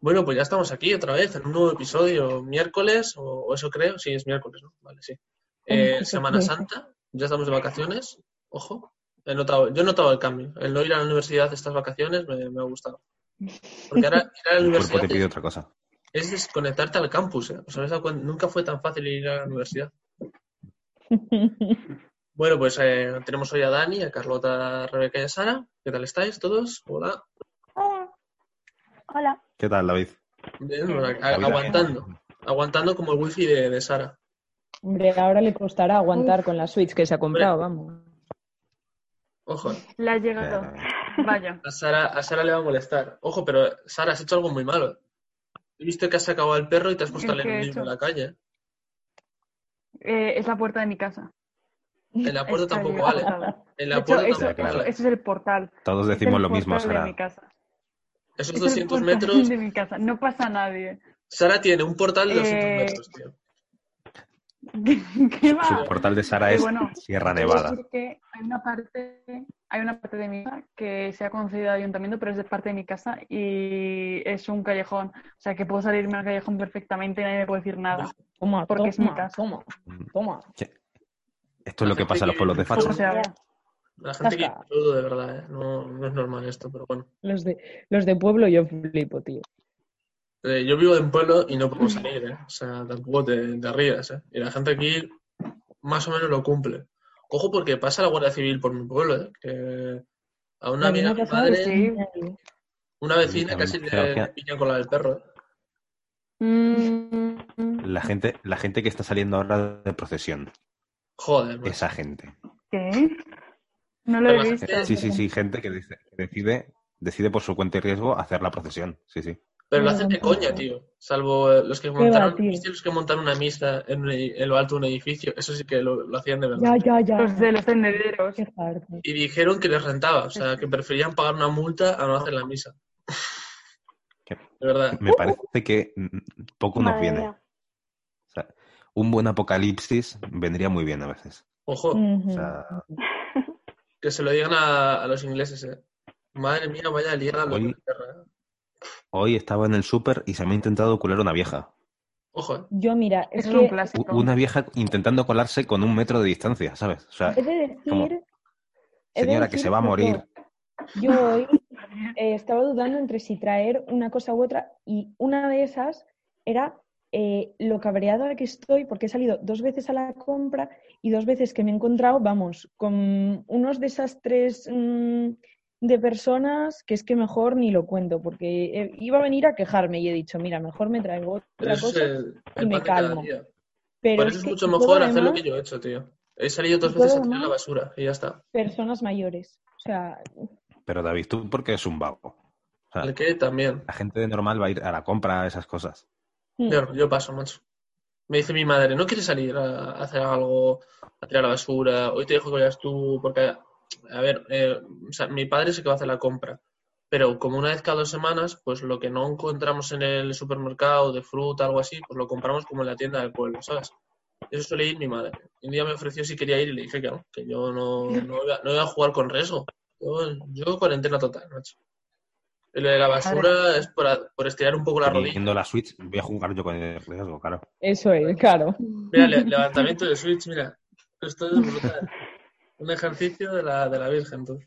Bueno, pues ya estamos aquí otra vez en un nuevo episodio, miércoles, o, o eso creo, sí, es miércoles, ¿no? Vale, sí. Eh, Semana. Santa, ya estamos de vacaciones, ojo, he notado, yo he notado el cambio. El no ir a la universidad estas vacaciones me, me ha gustado. Porque ahora ir a la universidad te pide es, otra cosa. es desconectarte al campus, ¿eh? ¿Os habéis dado cuenta? Nunca fue tan fácil ir a la universidad. Bueno, pues eh, tenemos hoy a Dani, a Carlota, a Rebeca y a Sara. ¿Qué tal estáis todos? Hola. Hola. ¿Qué tal, David? Bien, La aguantando. Aguantando como el wifi de, de Sara. Hombre, ahora le costará aguantar con la Switch que se ha comprado, vamos. Ojo, Le ha llegado. Eh, Vaya. a Sara, a Sara le va a molestar. Ojo, pero Sara, has hecho algo muy malo. He visto que has sacado al perro y te has puesto a ¿El leer qué un he libro en la calle. Eh, es la puerta de mi casa. En la puerta Está tampoco bien vale. En la puerta tampoco vale. eso es el portal. todos decimos lo mismo, portal de Sara. Esos Es el 200 portal metros. de mi casa. No pasa nadie. Sara tiene un portal de 200 Eh, metros, tío. ¿Qué va? Su portal de Sara Eh, es bueno, Sierra Nevada. decir que hay una parte, hay una parte de mi casa que se ha concedido al ayuntamiento, pero es de parte de mi casa y es un callejón. O sea, que puedo salirme al callejón perfectamente y nadie me puede decir nada. Toma, Porque es mi toma, casa. toma, toma. Esto es lo que pasa en los pueblos de ¿Cómo facha. La gente que todo de verdad, ¿eh? No, no es normal esto, pero bueno. Los de, los de pueblo yo flipo, tío. Eh, yo vivo en pueblo y no puedo salir, ¿eh? O sea, tampoco te, te rías, ¿eh? Y la gente aquí más o menos lo cumple. Ojo porque pasa la Guardia Civil por mi pueblo, ¿eh? Que a una amiga de mi madre, Sí. una vecina casi le, pillan con la del perro, ¿eh? Mm, La gente, la gente que está saliendo ahora de procesión. Joder. Esa gente. ¿Qué? No lo he visto. gente- Sí, sí, sí, gente que dice- que decide, decide por su cuenta y riesgo hacer la procesión. Sí, sí. Pero lo hacen de coña, tío. Salvo eh, los que va, montaron. ¿viste los que montaron una misa en, un edi- en lo alto de un edificio? Eso sí que lo, lo hacían de verdad. Ya, ya, ya. Los de los tendederos. Qué parte. Y dijeron que les rentaba, o sea, que preferían pagar una multa a no hacer la misa. De verdad. Me parece que poco nos Madre viene. mía. O sea, un buen apocalipsis vendría muy bien a veces. Ojo. O sea, que se lo digan a, a los ingleses, eh. Madre mía, vaya liada de Hoy- Inglaterra, eh. hoy estaba en el súper y se me ha intentado cular una vieja. Ojo, eh. Yo, mira, es Eso es un que U- clásico. Una vieja intentando colarse con un metro de distancia, ¿sabes? O sea, he de decir. como, he de señora, que se va a morir. Yo, yo hoy eh, estaba dudando entre si traer una cosa u otra y una de esas era eh, lo cabreada que estoy porque he salido dos veces a la compra y dos veces que me he encontrado, vamos, con unos desastres mm, de personas que es que mejor ni lo cuento porque iba a venir a quejarme y he dicho, mira, mejor me traigo otra cosa. el, y me calmo. Pero Por es eso es que mucho mejor hacer lo que yo he hecho, tío. He salido dos veces a tirar la basura y ya está. personas mayores. O sea, Pero David, tú porque es un vago. O sea, El que también. la gente de normal va a ir a la compra, a esas cosas. Mm, Yo, yo paso, macho. Me dice mi madre, ¿no quieres salir a, a hacer algo, a tirar la basura? Hoy te dejo que vayas tú, porque, a ver, eh, o sea, mi padre sí que va a hacer la compra, pero como una vez cada dos semanas, pues lo que no encontramos en el supermercado de fruta, algo así, pues lo compramos como en la tienda del pueblo, ¿sabes? Eso suele ir mi madre. Un día me ofreció si quería ir y le dije que no, que yo no, no, iba, no iba a jugar con riesgo. Yo, yo cuarentena total, macho. Lo de la basura es por, por estirar un poco la rodilla. Teniendo la Switch, voy a jugar yo con el riesgo, claro. eso es, claro. Mira, le- levantamiento de Switch, mira. Esto es brutal. Un ejercicio de la, de la Virgen, tú.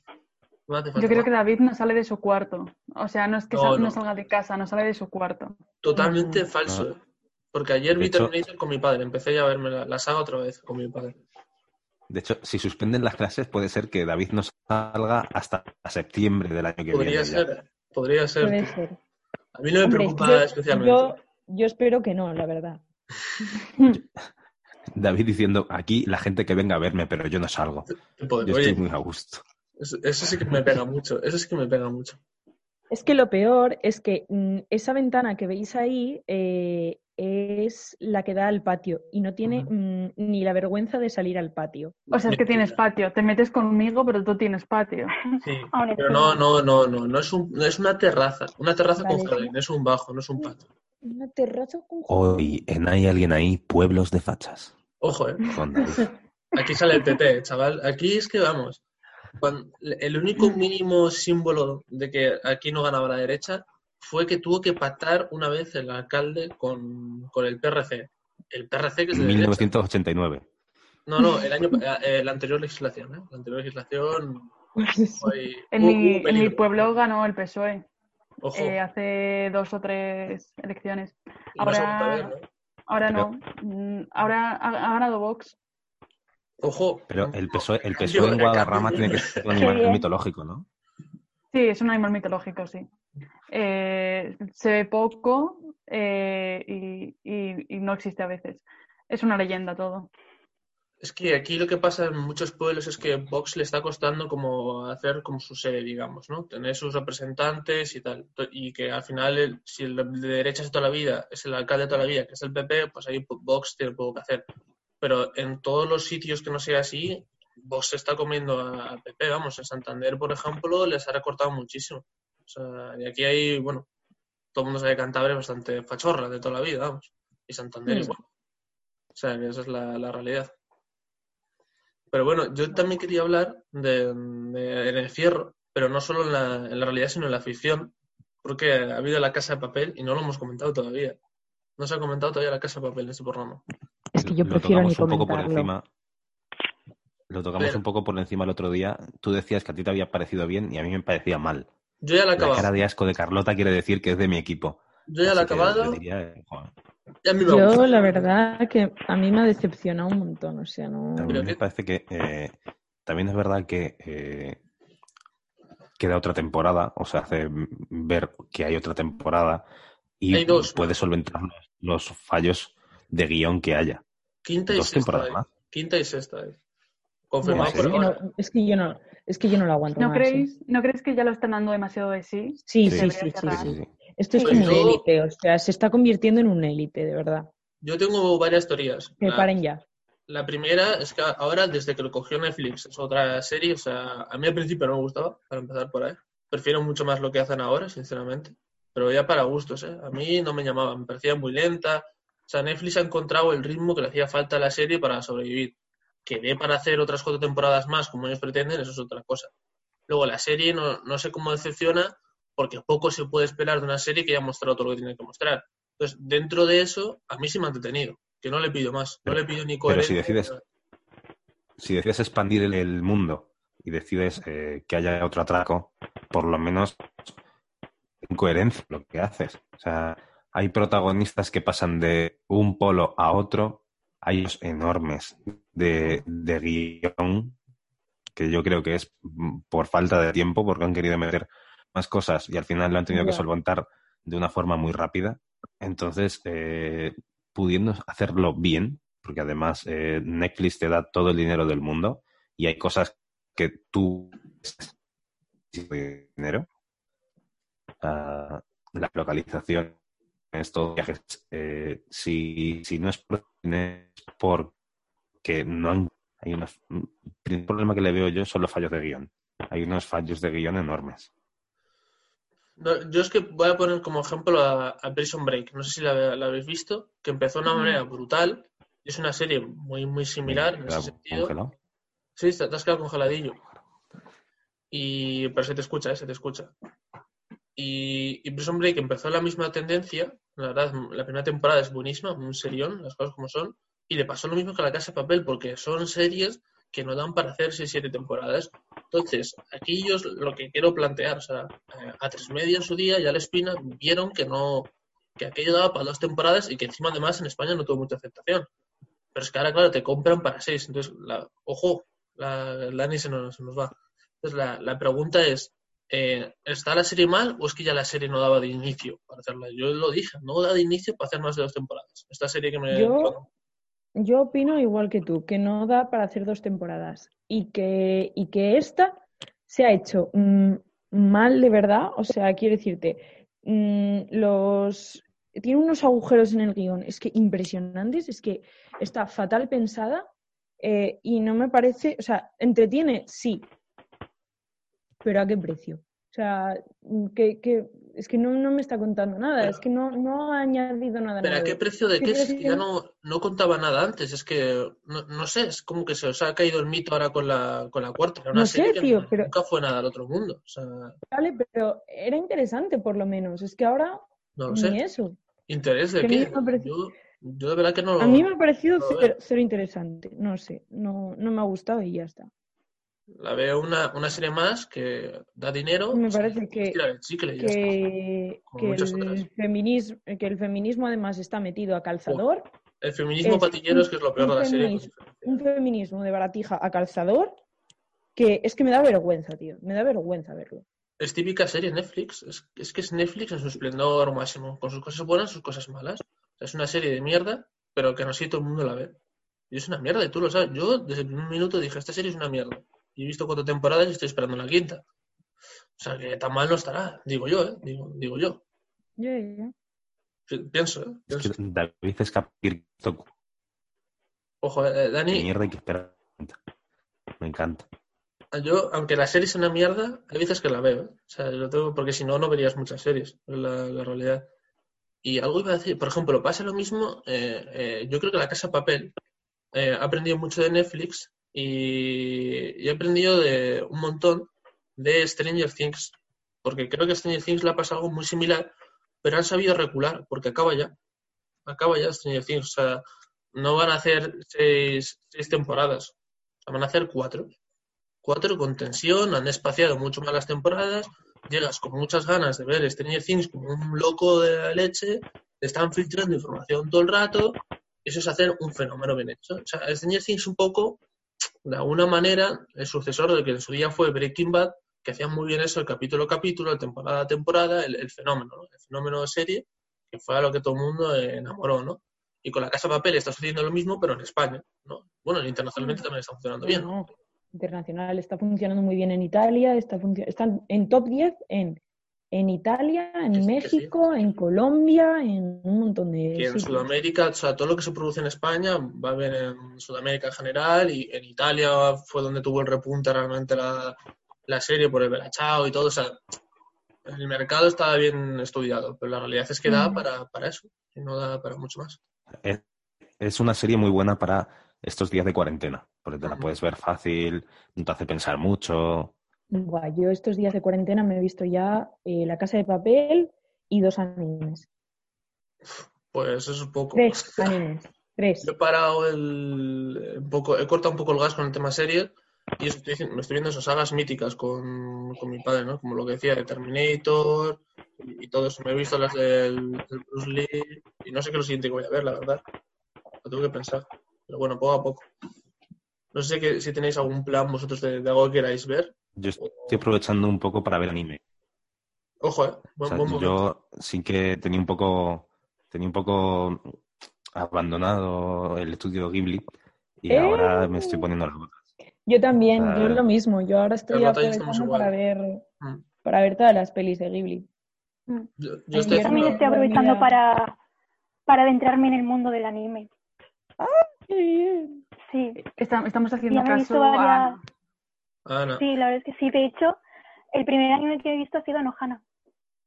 No hace falta Yo creo más. que David no sale de su cuarto. O sea, no es que No, sal- no. no salga de casa, no sale de su cuarto. Totalmente falso. No. Porque ayer De vi hecho- Terminator con mi padre. Empecé ya a verme la, la saga otra vez con mi padre. De hecho, si suspenden las clases, puede ser que David no salga hasta septiembre del año que Podría viene. ya. ser, podría ser. Puede tío. ser. A mí no me Hombre, preocupa yo, especialmente. yo, yo espero que no, la verdad. David diciendo, aquí la gente que venga a verme, pero yo no salgo. Yo oye, estoy muy a gusto. eso, eso sí que me pega mucho. Eso sí que me pega mucho. Es que lo peor es que mm, esa ventana que veis ahí eh, es la que da al patio y no tiene mm, ni la vergüenza de salir al patio. O sea, es que tienes patio. Te metes conmigo, pero tú tienes patio. Sí, pero no, no, no, no. No es, un, no es una terraza. Una terraza con jardín. Es un bajo, no es un patio. Una terraza con Hoy en Hay alguien ahí, pueblos de fachas. Ojo, eh. Aquí sale el PP, chaval. Aquí es que vamos. Cuando- el único mínimo símbolo de que aquí no ganaba la derecha fue que tuvo que pactar una vez el alcalde con, con el PRC. El PRC que es de derecha. 1989. No, no, el año, eh, la anterior legislación, ¿eh? La anterior legislación En, mi, en pueblo ganó el PSOE Ojo, eh, hace dos o tres elecciones. se ahora- ¿no? Ahora no. Mm, Ahora ha, ha ganado Vox. Ojo. Pero el PSOE, el PSOE en Guadarrama tiene que ser un animal mitológico, ¿no? Sí, es un animal mitológico, sí. Eh, se ve poco eh, y, no existe a veces. Es una leyenda todo. Es que aquí lo que pasa en muchos pueblos es que Vox le está costando como hacer como su sede, digamos, ¿no? Tener sus representantes y tal. Y que al final, si el de derechas de toda la vida es el alcalde de toda la vida, que es el PP, pues ahí Vox tiene poco que hacer. Pero en todos los sitios que no sea así, Vox se está comiendo al PP, vamos. En Santander, por ejemplo, les ha recortado muchísimo. O sea, y aquí hay, bueno, todo el mundo sabe que Cantabria es bastante fachorra de toda la vida, vamos. Y Santander Mm. igual. O sea, que esa es la, la realidad. Pero bueno, yo también quería hablar de, de- en el fierro, pero no solo en la, en la realidad, sino en la ficción, porque ha habido la casa de papel y no lo hemos comentado todavía. No se ha comentado todavía la casa de papel en este programa. Es que yo Lo prefiero ni tocamos un poco por comentarlo. encima. Lo tocamos Pero- un poco por encima el otro día. Tú decías que a ti te había parecido bien y a mí me parecía mal. Yo ya la he La acabado. cara de asco de Carlota quiere decir que es de mi equipo. Yo ya la he acabado yo diría, la verdad, que a mí me ha decepcionado un montón. O sea, no. A mí me parece que eh, también es verdad que eh, queda otra temporada, o sea, hace ver que hay otra temporada y dos. puede solventar los, los fallos de guion que haya. Quinta y Dos sexta. temporadas más. Quinta y sexta. No, Confirmado es, por que ahora. no, es que yo no, es que yo no lo aguanto ¿No más, creéis, ¿eh? ¿No crees que ya lo están dando demasiado de sí? Sí, Sí, sí, sí. Esto es Pues como un yo- élite, o sea, se está convirtiendo en un élite, de verdad. Yo tengo varias teorías. Que paren ya. La primera es que ahora, desde que lo cogió Netflix, es otra serie. O sea, a mí al principio no me gustaba, para empezar por ahí. Prefiero mucho más lo que hacen ahora, sinceramente. Pero ya para gustos, ¿eh? A mí no me llamaba, me parecía muy lenta. O sea, Netflix ha encontrado el ritmo que le hacía falta a la serie para sobrevivir. Que dé para hacer otras cuatro temporadas más, como ellos pretenden, eso es otra cosa. Luego, la serie no, no sé cómo decepciona, porque poco se puede esperar de una serie que ya ha mostrado todo lo que tiene que mostrar. Entonces, dentro de eso, a mí sí me ha entretenido. Que no le pido más. No Pero- le pido ni pero si coherencia. decides- Si decides expandir el, el mundo y decides eh, que haya otro atraco, por lo menos en coherencia lo que haces. O sea, hay protagonistas que pasan de un polo a otro, hay enormes de, de guion, que yo creo que es por falta de tiempo, porque han querido meter más cosas y al final lo han tenido que solventar de una forma muy rápida. Entonces, eh, pudiendo hacerlo bien, porque además eh, Netflix te da todo el dinero del mundo y hay cosas que tú dinero Ah, la localización estos viajes eh, si, si no es por es porque no han hay unos el problema que le veo yo son los fallos de guion hay unos fallos de guion enormes No, yo es que voy a poner como ejemplo a, a Prison Break. No sé si la, la habéis visto, que empezó de una manera brutal. y Es una serie muy, muy similar en ese sentido. congelado. Sí, te, te has quedado congeladillo. Y, pero se te escucha, ¿eh? se te escucha. Y, y Prison Break empezó la misma tendencia. La verdad, la primera temporada es buenísima, un serión, las cosas como son. Y le pasó lo mismo que a La Casa de Papel, porque son series que no dan para hacer 6-7 temporadas. Entonces, aquí yo lo que quiero plantear, o sea, eh, a tres media en su día ya la espina vieron que no, que aquello daba para dos temporadas y que encima además en España no tuvo mucha aceptación. Pero es que ahora, claro, te compran para seis. Entonces, la, ojo, la, el Dani se nos, se nos va. Entonces, la, la pregunta es, eh, ¿está la serie mal o es que ya la serie no daba de inicio para hacerla? Yo lo dije, no da de inicio para hacer más de dos temporadas. Esta serie que me... Yo- Yo opino igual que tú, que no da para hacer dos temporadas y que, y que esta se ha hecho mm, mal de verdad. O sea, quiero decirte, mm, los tiene unos agujeros en el guion, es que impresionantes, es que está fatal pensada eh, y no me parece, o sea, entretiene, sí, pero ¿a qué precio? O sea, mm, que, que es que no, no me está contando nada, Pero- es que no, no ha añadido nada ¿Pero a qué precio de ¿Qué qué? Es que ya no, no contaba nada antes. Es que, no, no sé, es como que se os ha caído el mito ahora con la, con la cuarta. Era una No serie sé, tío, pero- nunca fue nada al otro mundo. O sea, Vale, pero era interesante por lo menos. Es que ahora no lo ni eso. ¿Interés de qué? me ha parecido- Yo, yo de verdad que no A mí me ha parecido cero, cero interesante. No sé, no, no me ha gustado y ya está. La veo una, una serie más que da dinero. Me parece que- chicle está. Que, el feminismo, que el feminismo además está metido a calzador. El feminismo es patillero un- es que es lo peor un de la serie. feminismo. Un feminismo de baratija a calzador que es que me da vergüenza, tío. Me da vergüenza verlo. Es típica serie Netflix. Es, es que es Netflix en su esplendor máximo. Con sus cosas buenas, sus cosas malas. O sea, es una serie de mierda, pero que no sé si todo el mundo la ve. Y es una mierda, y tú lo sabes. Yo desde el primer minuto dije, esta serie es una mierda. Y he visto cuatro temporadas y estoy esperando la quinta. O sea, que tan mal no estará. Digo yo, ¿eh? Digo, digo yo. Ya. Pi- Pienso, ¿eh? Es que David es Ojo, eh, de Dani, mierda y que espera. Me encanta. yo, aunque la serie sea una mierda, hay veces que la veo. ¿eh? O sea, lo tengo, porque si no, no verías muchas series, es la, la realidad. Y algo iba a decir, por ejemplo, pasa lo mismo, eh, eh, yo creo que La Casa de Papel eh, ha aprendido mucho de Netflix y, he aprendido de un montón de Stranger Things, porque creo que a Stranger Things le ha pasado algo muy similar, pero han sabido recular, porque acaba ya, acaba ya Stranger Things, o sea, no van a hacer seis, seis temporadas, o sea, van a hacer cuatro. Cuatro con tensión, han espaciado mucho más las temporadas, llegas con muchas ganas de ver Stranger Things como un loco de la leche, te están filtrando información todo el rato, eso es hacer un fenómeno bien hecho. O sea, Stranger Things un poco, de alguna manera, el sucesor de que en su día fue Breaking Bad, que hacía muy bien eso, el capítulo a capítulo, el temporada a temporada, el, el fenómeno, ¿no? el fenómeno de serie, que fue a lo que todo el mundo enamoró, ¿no? Y con la Casa de Papel está sucediendo lo mismo, pero en España, ¿no? Bueno, internacionalmente también está funcionando bien, ¿no? Internacional está funcionando muy bien en Italia, está están en top 10 en, en Italia, en sí, México, en Colombia, en un montón de que en sitios. Sudamérica, o sea, todo lo que se produce en España va a ver en Sudamérica en general y en Italia fue donde tuvo el repunte realmente la, la serie por el Belachao y todo, o sea, el mercado estaba bien estudiado, pero la realidad es que da Mm. para, para eso y no da para mucho más. Es, es una serie muy buena para estos días de cuarentena, porque te la puedes ver fácil, no te hace pensar mucho. Buah, yo estos días de cuarentena me he visto ya eh, La Casa de Papel y dos animes. Pues eso es un poco. Tres animes. Tres. Yo he parado el, un poco, he cortado un poco el gas con el tema serie y estoy, me estoy viendo esas sagas míticas con, con mi padre, ¿no? Como lo que decía de Terminator y, y todo eso. Me he visto las del, del Bruce Lee y no sé qué es lo siguiente que voy a ver, la verdad. Lo tengo que pensar. Pero bueno, poco a poco. No sé que, si tenéis algún plan vosotros de, de algo que queráis ver. Yo estoy aprovechando un poco para ver anime. Ojo, eh. O Buen, sea, buen momento. yo sí que tenía un poco, tenía un poco abandonado el estudio Ghibli y ¡Eh! ahora me estoy poniendo las botas. Yo también, Ah. yo lo mismo. Yo ahora estoy aprovechando para ver, Mm. para ver todas las pelis de Ghibli. Mm. Yo, yo Yo estoy Yo también estoy aprovechando para, para adentrarme en el mundo del anime. ¡Qué bien! Sí, Está- estamos haciendo caso a... Ana. Sí, la verdad es que sí. De hecho, el primer anime que he visto ha sido Anohana,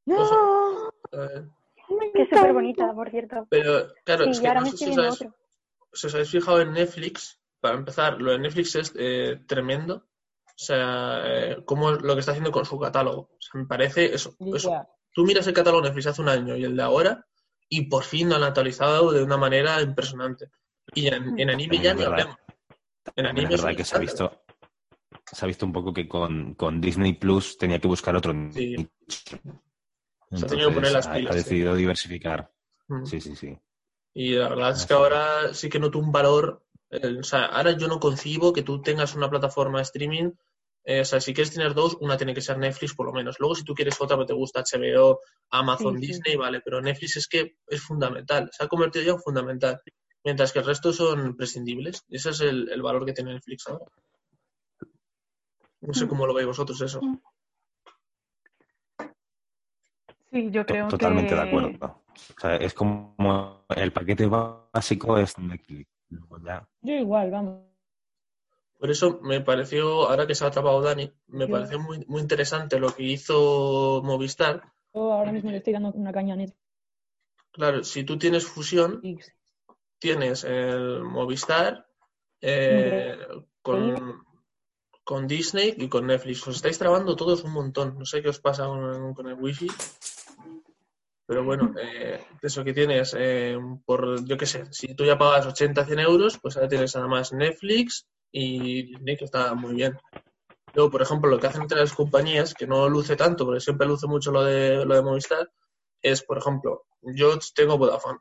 Ojo. Eh, Me que es súper bonita, por cierto. pero, claro, Sí, es que ahora no me si os habéis- otro. si os habéis fijado en Netflix, para empezar, lo de Netflix es eh, tremendo. O sea, eh, como lo que está haciendo con su catálogo. O sea, me parece eso. eso. Tú miras el catálogo de Netflix hace un año y el de ahora, y por fin lo han actualizado de una manera impresionante. Y en, en anime También ya ni verdad. hablemos. En anime es verdad que se ha visto, se ha visto un poco que con, con Disney Plus tenía que buscar otro Sí. nicho. Se ha tenido que poner las pilas, ha decidido diversificar. Mm. Sí, sí, sí. Y la verdad es que ahora sí que noto un valor. eh, o sea, ahora yo no concibo que tú tengas una plataforma de streaming. eh, o sea, si quieres tener dos, una tiene que ser Netflix por lo menos. Luego, si tú quieres otra, pero te gusta HBO, Amazon, Sí, sí. Disney, vale. Pero Netflix es que es fundamental. Se ha convertido ya en fundamental. Mientras que el resto son prescindibles. Ese es el, el valor que tiene Netflix ahora. No sé Mm. cómo lo veis vosotros eso. Sí, yo creo Totalmente que... de acuerdo. O sea, es como el paquete básico es Netflix. Ya- Yo igual, vamos. Por eso me pareció, ahora que se ha atrapado Dani, me Yo- pareció muy, muy interesante lo que hizo Movistar, ahora mismo le estoy dando una caña a. Claro, si tú tienes fusión, tienes el Movistar eh, con, con Disney y con Netflix. Os estáis trabando todos un montón. No sé qué os pasa con, el wifi. Pero bueno, eh, eso que tienes, eh, por, yo qué sé, si tú ya pagas 80, 100 euros, pues ahora tienes nada más Netflix y Disney, que está muy bien. Luego, por ejemplo, lo que hacen entre las compañías, que no luce tanto, porque siempre luce mucho lo de, lo de Movistar, es, por ejemplo, yo tengo Vodafone.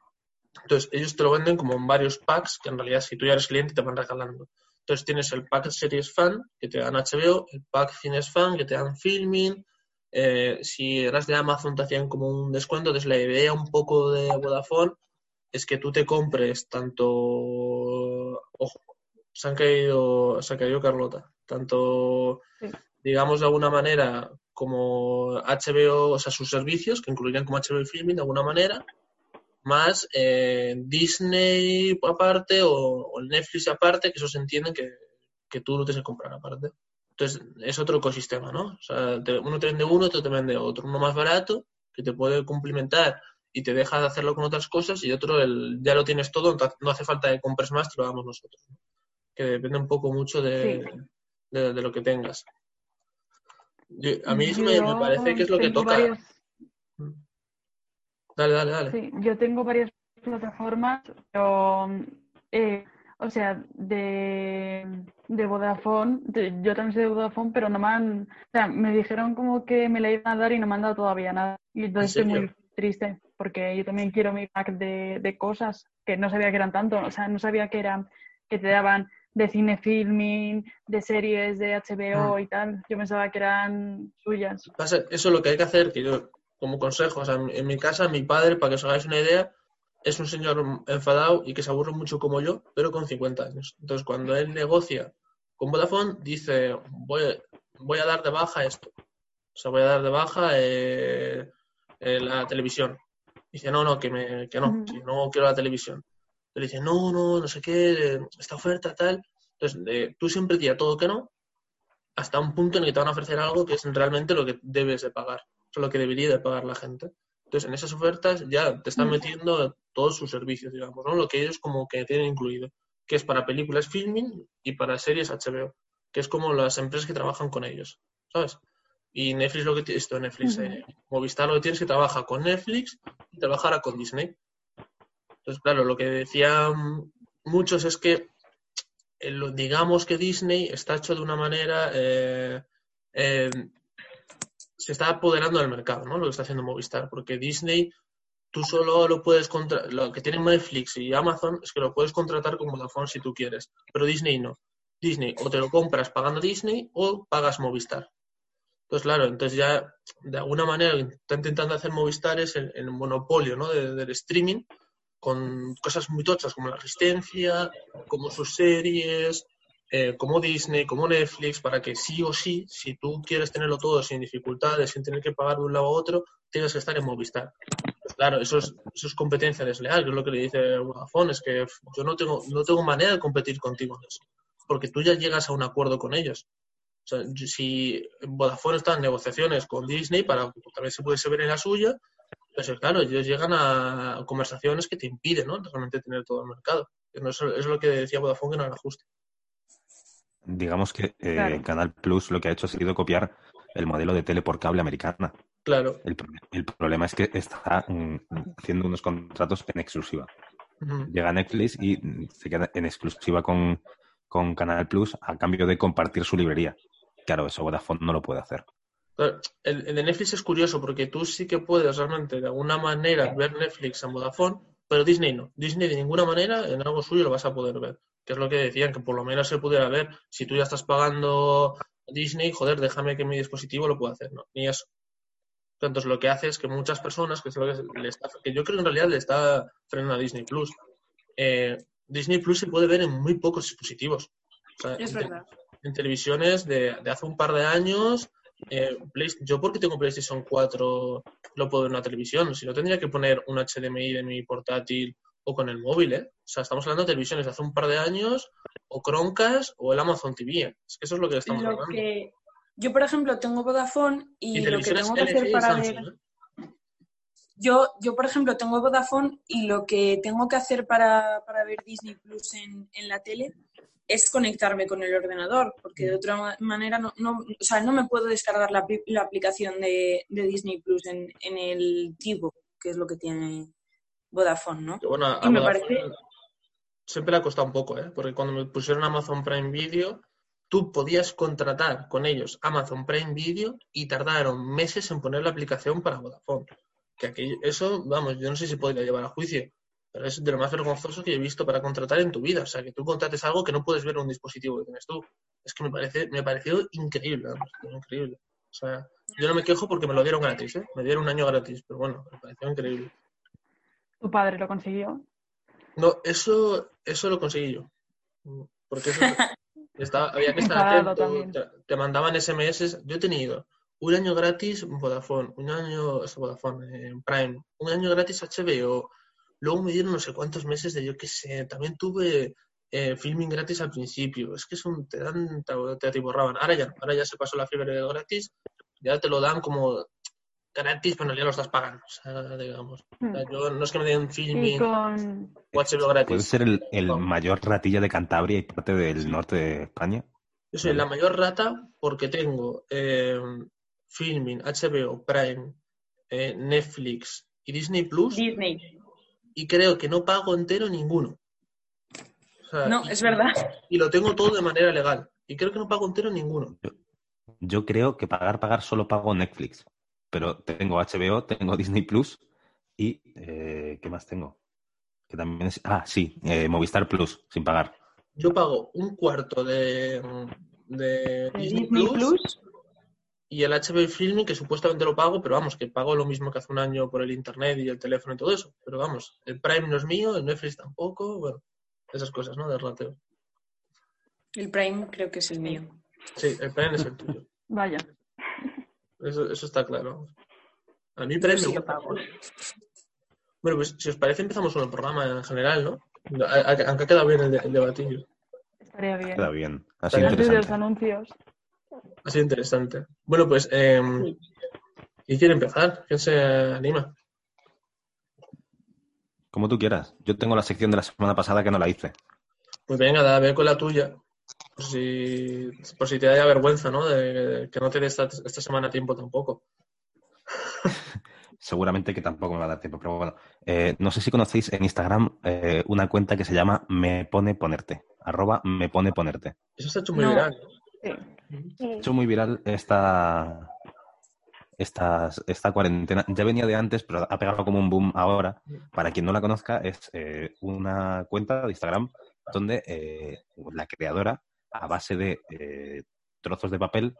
Entonces, ellos te lo venden como en varios packs, que en realidad si tú ya eres cliente te van regalando. Entonces, tienes el pack Series Fan, que te dan HBO, el pack Cines Fan, que te dan Filming. Eh, si eras de Amazon, te hacían como un descuento. Entonces, la idea un poco de Vodafone es que tú te compres tanto. Ojo, se han caído, se ha caído Carlota. Tanto, Sí. digamos, de alguna manera, como HBO, o sea, sus servicios, que incluirían como HBO Filming de alguna manera, más eh, Disney aparte o, o Netflix aparte, que esos entienden que, que tú lo tienes que comprar aparte. Entonces, es otro ecosistema, ¿no? O sea, te- uno te vende uno, otro te vende otro. Uno más barato, que te puede complementar y te deja de hacerlo con otras cosas, y otro, el, ya lo tienes todo, no hace falta que compres más, te lo damos nosotros. ¿no? Que depende un poco mucho de, de, de lo que tengas. Yo- a mí eso me, parece que es lo que toca. varias- Dale, dale, dale. Sí, yo tengo varias plataformas, pero, eh, o sea, de, de Vodafone, de- yo también soy de Vodafone, pero no me han, o sea, me dijeron como que me la iban a dar y no me han dado todavía nada. Y entonces estoy muy triste, porque yo también quiero mi pack de, de cosas que no sabía que eran tanto, o sea, no sabía que eran, que te daban de cine filming, de series de HBO Mm. y tal. Yo pensaba que eran suyas. Eso es lo que hay que hacer, que yo, como consejo, o sea, en, mi casa, mi padre, para que os hagáis una idea, es un señor enfadado y que se aburre mucho como yo, pero con 50 años. Entonces, cuando él negocia con Vodafone, dice, voy, voy a dar de baja esto. O sea, voy a dar de baja eh, eh, la televisión. Dice, no, no, que, me, que no, que no quiero la televisión. Le dice, no, no, no sé qué, eh, esta oferta, tal. Entonces, eh, tú siempre tira todo que no, hasta un punto en el que te van a ofrecer algo que es realmente lo que debes de pagar, lo que debería de pagar la gente. Entonces, en esas ofertas ya te están Mm. metiendo todos sus servicios, digamos, ¿no? Lo que ellos como que tienen incluido, que es para películas filming y para series HBO, que es como las empresas que trabajan con ellos, ¿sabes? Y Netflix lo que tiene, esto Netflix, eh, Movistar lo que tiene es que trabaja con Netflix y trabajará con Disney. Entonces, claro, lo que decían muchos es que eh, digamos que Disney está hecho de una manera eh, eh, se está apoderando del mercado, ¿no? Lo que está haciendo Movistar, porque Disney tú solo lo puedes contra lo que tiene Netflix y Amazon es que lo puedes contratar con Vodafone si tú quieres, pero Disney no. Disney o te lo compras pagando Disney o pagas Movistar. Entonces, claro, entonces ya de alguna manera lo que está intentando hacer Movistar es el, el monopolio ¿no? de- del streaming con cosas muy tochas como la resistencia, como sus series, eh, como Disney, como Netflix, para que sí o sí, si tú quieres tenerlo todo sin dificultades, sin tener que pagar de un lado a otro, tienes que estar en Movistar. Pues claro, eso es, es competencia desleal, que es lo que le dice Vodafone, es que yo no tengo, no tengo manera de competir contigo en eso, porque tú ya llegas a un acuerdo con ellos. O sea, si Vodafone está en negociaciones con Disney, para también se puede saber en la suya, pues claro, ellos llegan a conversaciones que te impiden, ¿no? Realmente tener todo el mercado. Eso es lo que decía Vodafone que no era justo. Digamos que eh, Claro. Canal Plus lo que ha hecho ha sido copiar el modelo de tele por cable americana. Claro. El, pro- el problema es que está mm, haciendo unos contratos en exclusiva. Llega Netflix y se queda en exclusiva con, con Canal Plus a cambio de compartir su librería. Claro, eso Vodafone no lo puede hacer. Claro, El, el de Netflix es curioso porque tú sí que puedes realmente de alguna manera ver Netflix en Vodafone, pero Disney no. Disney de ninguna manera en algo suyo lo vas a poder ver. Que es lo que decían, que por lo menos se pudiera ver. Si tú ya estás pagando Disney, joder, déjame que mi dispositivo lo pueda hacer, ¿no? Ni eso. Entonces lo que hace es que muchas personas, que es lo que, le está, que yo creo que en realidad le está frenando a Disney Plus, eh, Disney Plus se puede ver en muy pocos dispositivos. O sea, Es en verdad. en televisiones de, de hace un par de años. eh, Play- yo porque tengo PlayStation 4 lo puedo ver en la televisión. Si no tendría que poner un HDMI de mi portátil o con el móvil, ¿eh? O sea, estamos hablando de televisiones de hace un par de años o Chromecast o el Amazon TV. ¿eh? Es que eso es lo que estamos Lo hablando. que... Yo, por ejemplo, tengo Vodafone y, Y lo que tengo que LG hacer para Samsung, ver... ¿eh? Yo, yo, por ejemplo, tengo Vodafone y lo que tengo que hacer para, para ver Disney Plus en, en la tele es conectarme con el ordenador, porque de otra ma- manera no, no, o sea, no me puedo descargar la, la aplicación de, de Disney Plus en, en el Tivo, que es lo que tiene Vodafone, ¿no? Bueno, a Y me Vodafone parece- siempre le ha costado un poco, ¿eh? Porque cuando me pusieron Amazon Prime Video, tú podías contratar con ellos Amazon Prime Video y tardaron meses en poner la aplicación para Vodafone. Que aquello- eso, vamos, yo no sé si podría llevar a juicio, pero es de lo más vergonzoso que he visto para contratar en tu vida. O sea, que tú contrates algo que no puedes ver en un dispositivo que tienes tú. Es que me parece, me pareció increíble, vamos, increíble. O sea, yo no me quejo porque me lo dieron gratis, ¿eh? Me dieron un año gratis, pero bueno, me pareció increíble. Tu padre lo consiguió. No, eso, eso lo conseguí yo. Porque eso estaba- había que estar atento, te, te mandaban SMS. Yo he tenido un año gratis Vodafone, un año es Vodafone, eh, Prime, un año gratis HBO. Luego me dieron no sé cuántos meses de yo qué sé. También tuve eh, filming gratis al principio. Es que es un, te dan, te, te atiborraban. Ahora ya, ahora ya se pasó la fiebre del gratis. Ya te lo dan como gratis, pero ya lo estás pagando. O sea, digamos. O sea, yo no es que me den filming con... o HBO gratis. ¿Puede ser el, el No. mayor ratilla de Cantabria y parte del norte de España? Yo soy Vale. la mayor rata porque tengo eh, Filming, HBO, Prime, eh, Netflix y Disney Plus Disney. y creo que no pago entero ninguno. O sea, No, y- es verdad. Y lo tengo todo de manera legal. Y creo que no pago entero ninguno. Yo creo que pagar, pagar solo pago Netflix. Pero tengo HBO, tengo Disney Plus y eh, ¿qué más tengo? Que también es. Ah, sí, eh, Movistar Plus, sin pagar. Yo pago un cuarto de, de Disney, Disney Plus, Plus. y el HBO Filming, que supuestamente lo pago, pero vamos, que pago lo mismo que hace un año por el internet y el teléfono y todo eso. Pero vamos, el Prime no es mío, el Netflix tampoco, bueno, esas cosas, ¿no? De rateo. El Prime creo que es el mío. Sí, el Prime es el tuyo. Vaya. Eso, eso está claro. A mí Sí, lo pago. Bueno, pues si os parece empezamos con el programa en general, ¿no? Aunque ha quedado bien el, de- el debatillo. Estaría bien. Queda bien. Así de los interesante. anuncios. Ha sido interesante. Bueno, pues, eh, ¿y quiere empezar? ¿Quién se anima? Como tú quieras. Yo tengo la sección de la semana pasada que no la hice. Pues venga, da, ve con la tuya. Por si, por si te da vergüenza, ¿no? De, que no te dé esta, esta semana tiempo tampoco. Seguramente que tampoco me va a dar tiempo, pero bueno. Eh, no sé si conocéis en Instagram eh, una cuenta que se llama Me Pone Ponerte. Arroba Me Pone Ponerte. Eso se ha hecho muy No. viral. Sí. Sí. Ha hecho muy viral esta, esta, esta cuarentena. Ya venía de antes, pero ha pegado como un boom ahora. Para quien no la conozca, es eh, una cuenta de Instagram donde eh, la creadora, a base de eh, trozos de papel,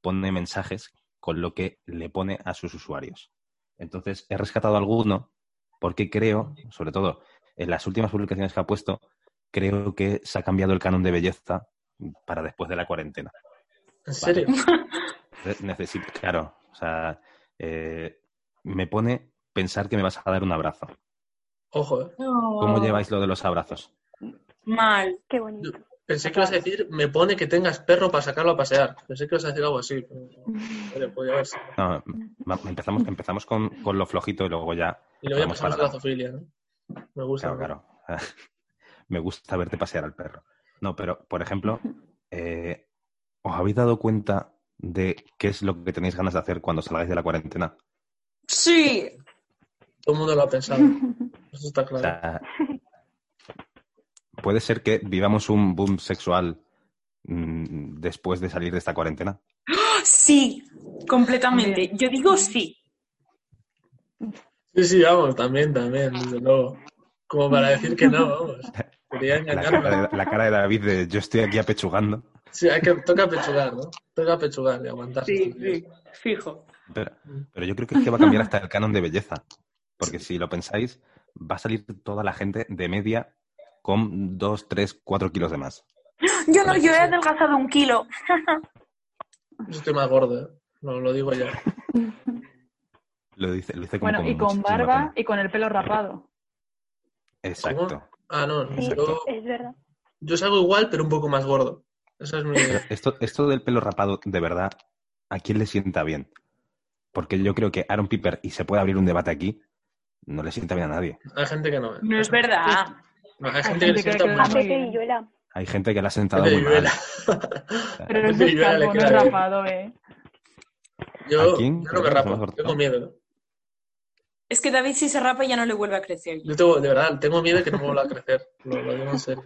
pone mensajes con lo que le pone a sus usuarios. Entonces, he rescatado alguno porque creo, sobre todo en las últimas publicaciones que ha puesto, creo que se ha cambiado el canon de belleza para después de la cuarentena. ¿En serio? Ne- Necesito, claro, o sea, eh, me pone pensar que me vas a dar un abrazo. Ojo, ¿eh? ¿Cómo lleváis lo de los abrazos? Mal. Qué bonito. Pensé que ibas a decir, me pone que tengas perro para sacarlo a pasear. Pensé que ibas a decir algo así. Pero... No, empezamos empezamos con, con lo flojito y luego ya. Y luego ya pasamos a la zoofilia, ¿no? Me gusta. Claro, claro. Me gusta verte pasear al perro. No, pero, por ejemplo, eh, ¿os habéis dado cuenta de qué es lo que tenéis ganas de hacer cuando salgáis de la cuarentena? Sí. Todo el mundo lo ha pensado. Eso está O claro. sea, puede ser que vivamos un boom sexual mm, después de salir de esta cuarentena. Sí. Completamente. Yo digo sí. Sí, sí, vamos, también, también, desde luego. Como para decir que no, vamos. Quería La engañarme. cara, de, la cara de David de yo estoy aquí apechugando. Sí, hay que, toca pechugar, ¿no? Toca pechugar y aguantarse. Sí, sí. Fijo. Pero, pero yo creo que es que va a cambiar hasta el canon de belleza. Porque si lo pensáis, va a salir toda la gente de media con 2, 3, 4 kilos de más. Yo no, yo he adelgazado un kilo. Yo estoy más gordo, ¿eh? Lo, lo digo ya. Lo dice, lo dice como Bueno, y con barba pena. y con el pelo rapado. Exacto. Ah, no, Sí, yo, es verdad. yo salgo igual, pero un poco más gordo. Esa es mi... Pero esto, esto del pelo rapado, de verdad, ¿a quién le sienta bien? Porque yo creo que Aaron Piper, y se puede abrir un debate aquí, no le sienta bien a nadie. Hay gente que no. ¿eh? No es verdad. No, hay Hay gente que le sienta muy mal. Hay gente que le ha sentado muy mal. Pero Gente es calvo, no es rapado, ¿eh? Yo, ¿A quién? yo no me rapo, tengo miedo. Es que David si se rapa ya no le vuelve a crecer. Yo tengo, de verdad, tengo miedo de que no me vuelva a crecer. Lo, lo digo en serio.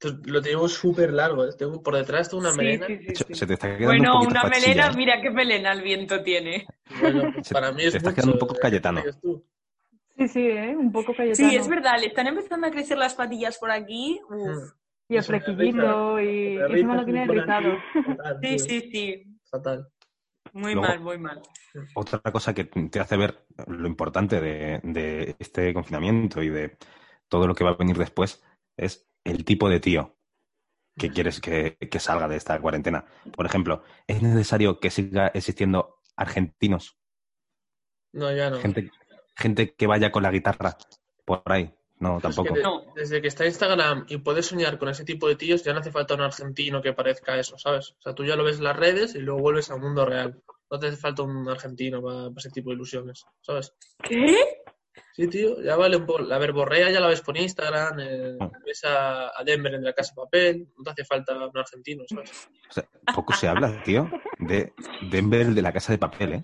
Entonces, lo tengo súper largo. ¿eh? Tengo, por detrás tengo una Sí, melena. sí, sí. Se te está quedando Bueno, un poquito una melena, ¿eh? mira qué melena el viento tiene. Bueno, para mí es te estás mucho, quedando un poco ¿eh? Cayetano. Sí, sí, ¿eh? Un poco Cayetano. Sí, es verdad, le están empezando a crecer las patillas por aquí. Uf. Mm. Y el flequillito y Me encima lo tiene rizado. Sí, sí, sí. Fatal. Muy Luego- mal, muy mal. Otra cosa que te hace ver lo importante de, de este confinamiento y de todo lo que va a venir después es el tipo de tío que quieres que, que salga de esta cuarentena. Por ejemplo, ¿es necesario que siga existiendo argentinos? No, ya no. Gente, gente que vaya con la guitarra por ahí. No, Pues tampoco. que de- No. Desde que está Instagram y puedes soñar con ese tipo de tíos, ya no hace falta un argentino que parezca eso, ¿sabes? O sea, tú ya lo ves en las redes y luego vuelves al mundo real. No te hace falta un argentino para, ese tipo de ilusiones, ¿sabes? ¿Qué? Sí, tío, ya vale un poco. La verborrea ya la ves por Instagram, eh, Ah. ves a, a Denver en la casa de papel, no te hace falta un argentino, ¿sabes? O sea, poco se habla, tío, de Denver de la casa de papel, ¿eh?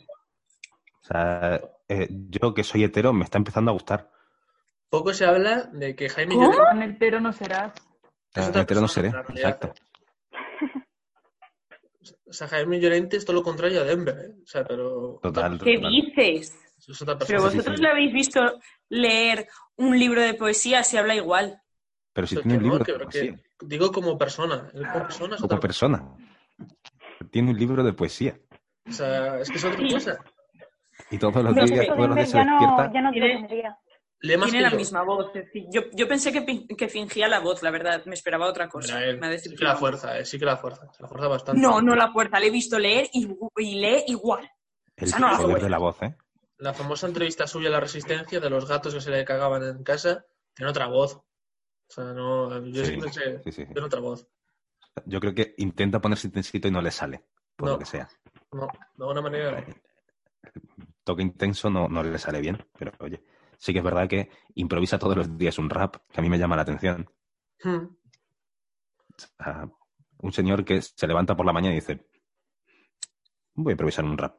O sea, eh, yo que soy hetero me está empezando a gustar. Poco se habla de que Jaime ¿Cómo? Llorente Con hetero no serás. es otra hetero no seré, exacto. O sea, Jaime Llorente es todo lo contrario a Denver, ¿eh? O sea, pero... Total, ¿Qué total. dices? Es otra Pero persona. vosotros le habéis visto leer un libro de poesía si habla igual. Pero si Pero tiene un no, libro que- de que- poesía, digo como persona. él como persona es como otra persona. Tiene un libro de poesía. O sea, es que es otra cosa. Y todos los No, días, todos los días se ya no, ya Tiene- la yo. misma voz. Yo, yo pensé que, que fingía la voz, la verdad. Me esperaba otra cosa. Mira, él Me ha sí que la fuerza, eh, sí que la fuerza. La fuerza bastante. No, no la fuerza. Le he visto leer y, y lee igual. El Esa no la poder de la voz, ¿eh? La famosa entrevista suya a la Resistencia de los gatos que se le cagaban en casa tiene otra voz. O sea, no. Yo Sí, siempre sé. sí, sí, sí. Tiene otra voz. Yo creo que intenta ponerse intensito y no le sale, por No. lo que sea. No, de alguna manera. Toque intenso no, no le sale bien, pero oye, sí que es verdad que improvisa todos los días un rap, que a mí me llama la atención. Hmm. Un señor que se levanta por la mañana y dice, voy a improvisar un rap.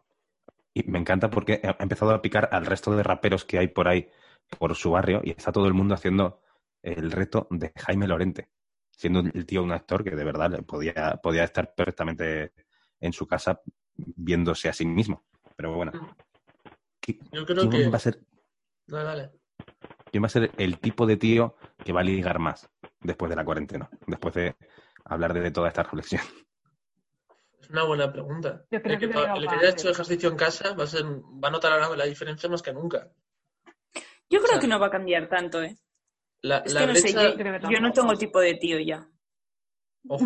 Y me encanta porque ha ha empezado a picar al resto de raperos que hay por ahí, por su barrio, y está todo el mundo haciendo el reto de Jaime Lorente, siendo el tío un actor que de verdad podía, podía estar perfectamente en su casa viéndose a sí mismo. Pero bueno, ¿qui- Yo creo ¿quién que. va a ser Dale, dale. ¿Quién va a ser el tipo de tío que va a ligar más después de la cuarentena? Después de hablar de toda esta reflexión. Es una buena pregunta. Yo creo el que, el que haya hecho ejercicio en casa va a, ser, va a notar ahora la diferencia más que nunca. Yo creo O sea, que no va a cambiar tanto, ¿eh? La, Es la que no sé, yo, yo no tengo tipo de tío ya. ojo,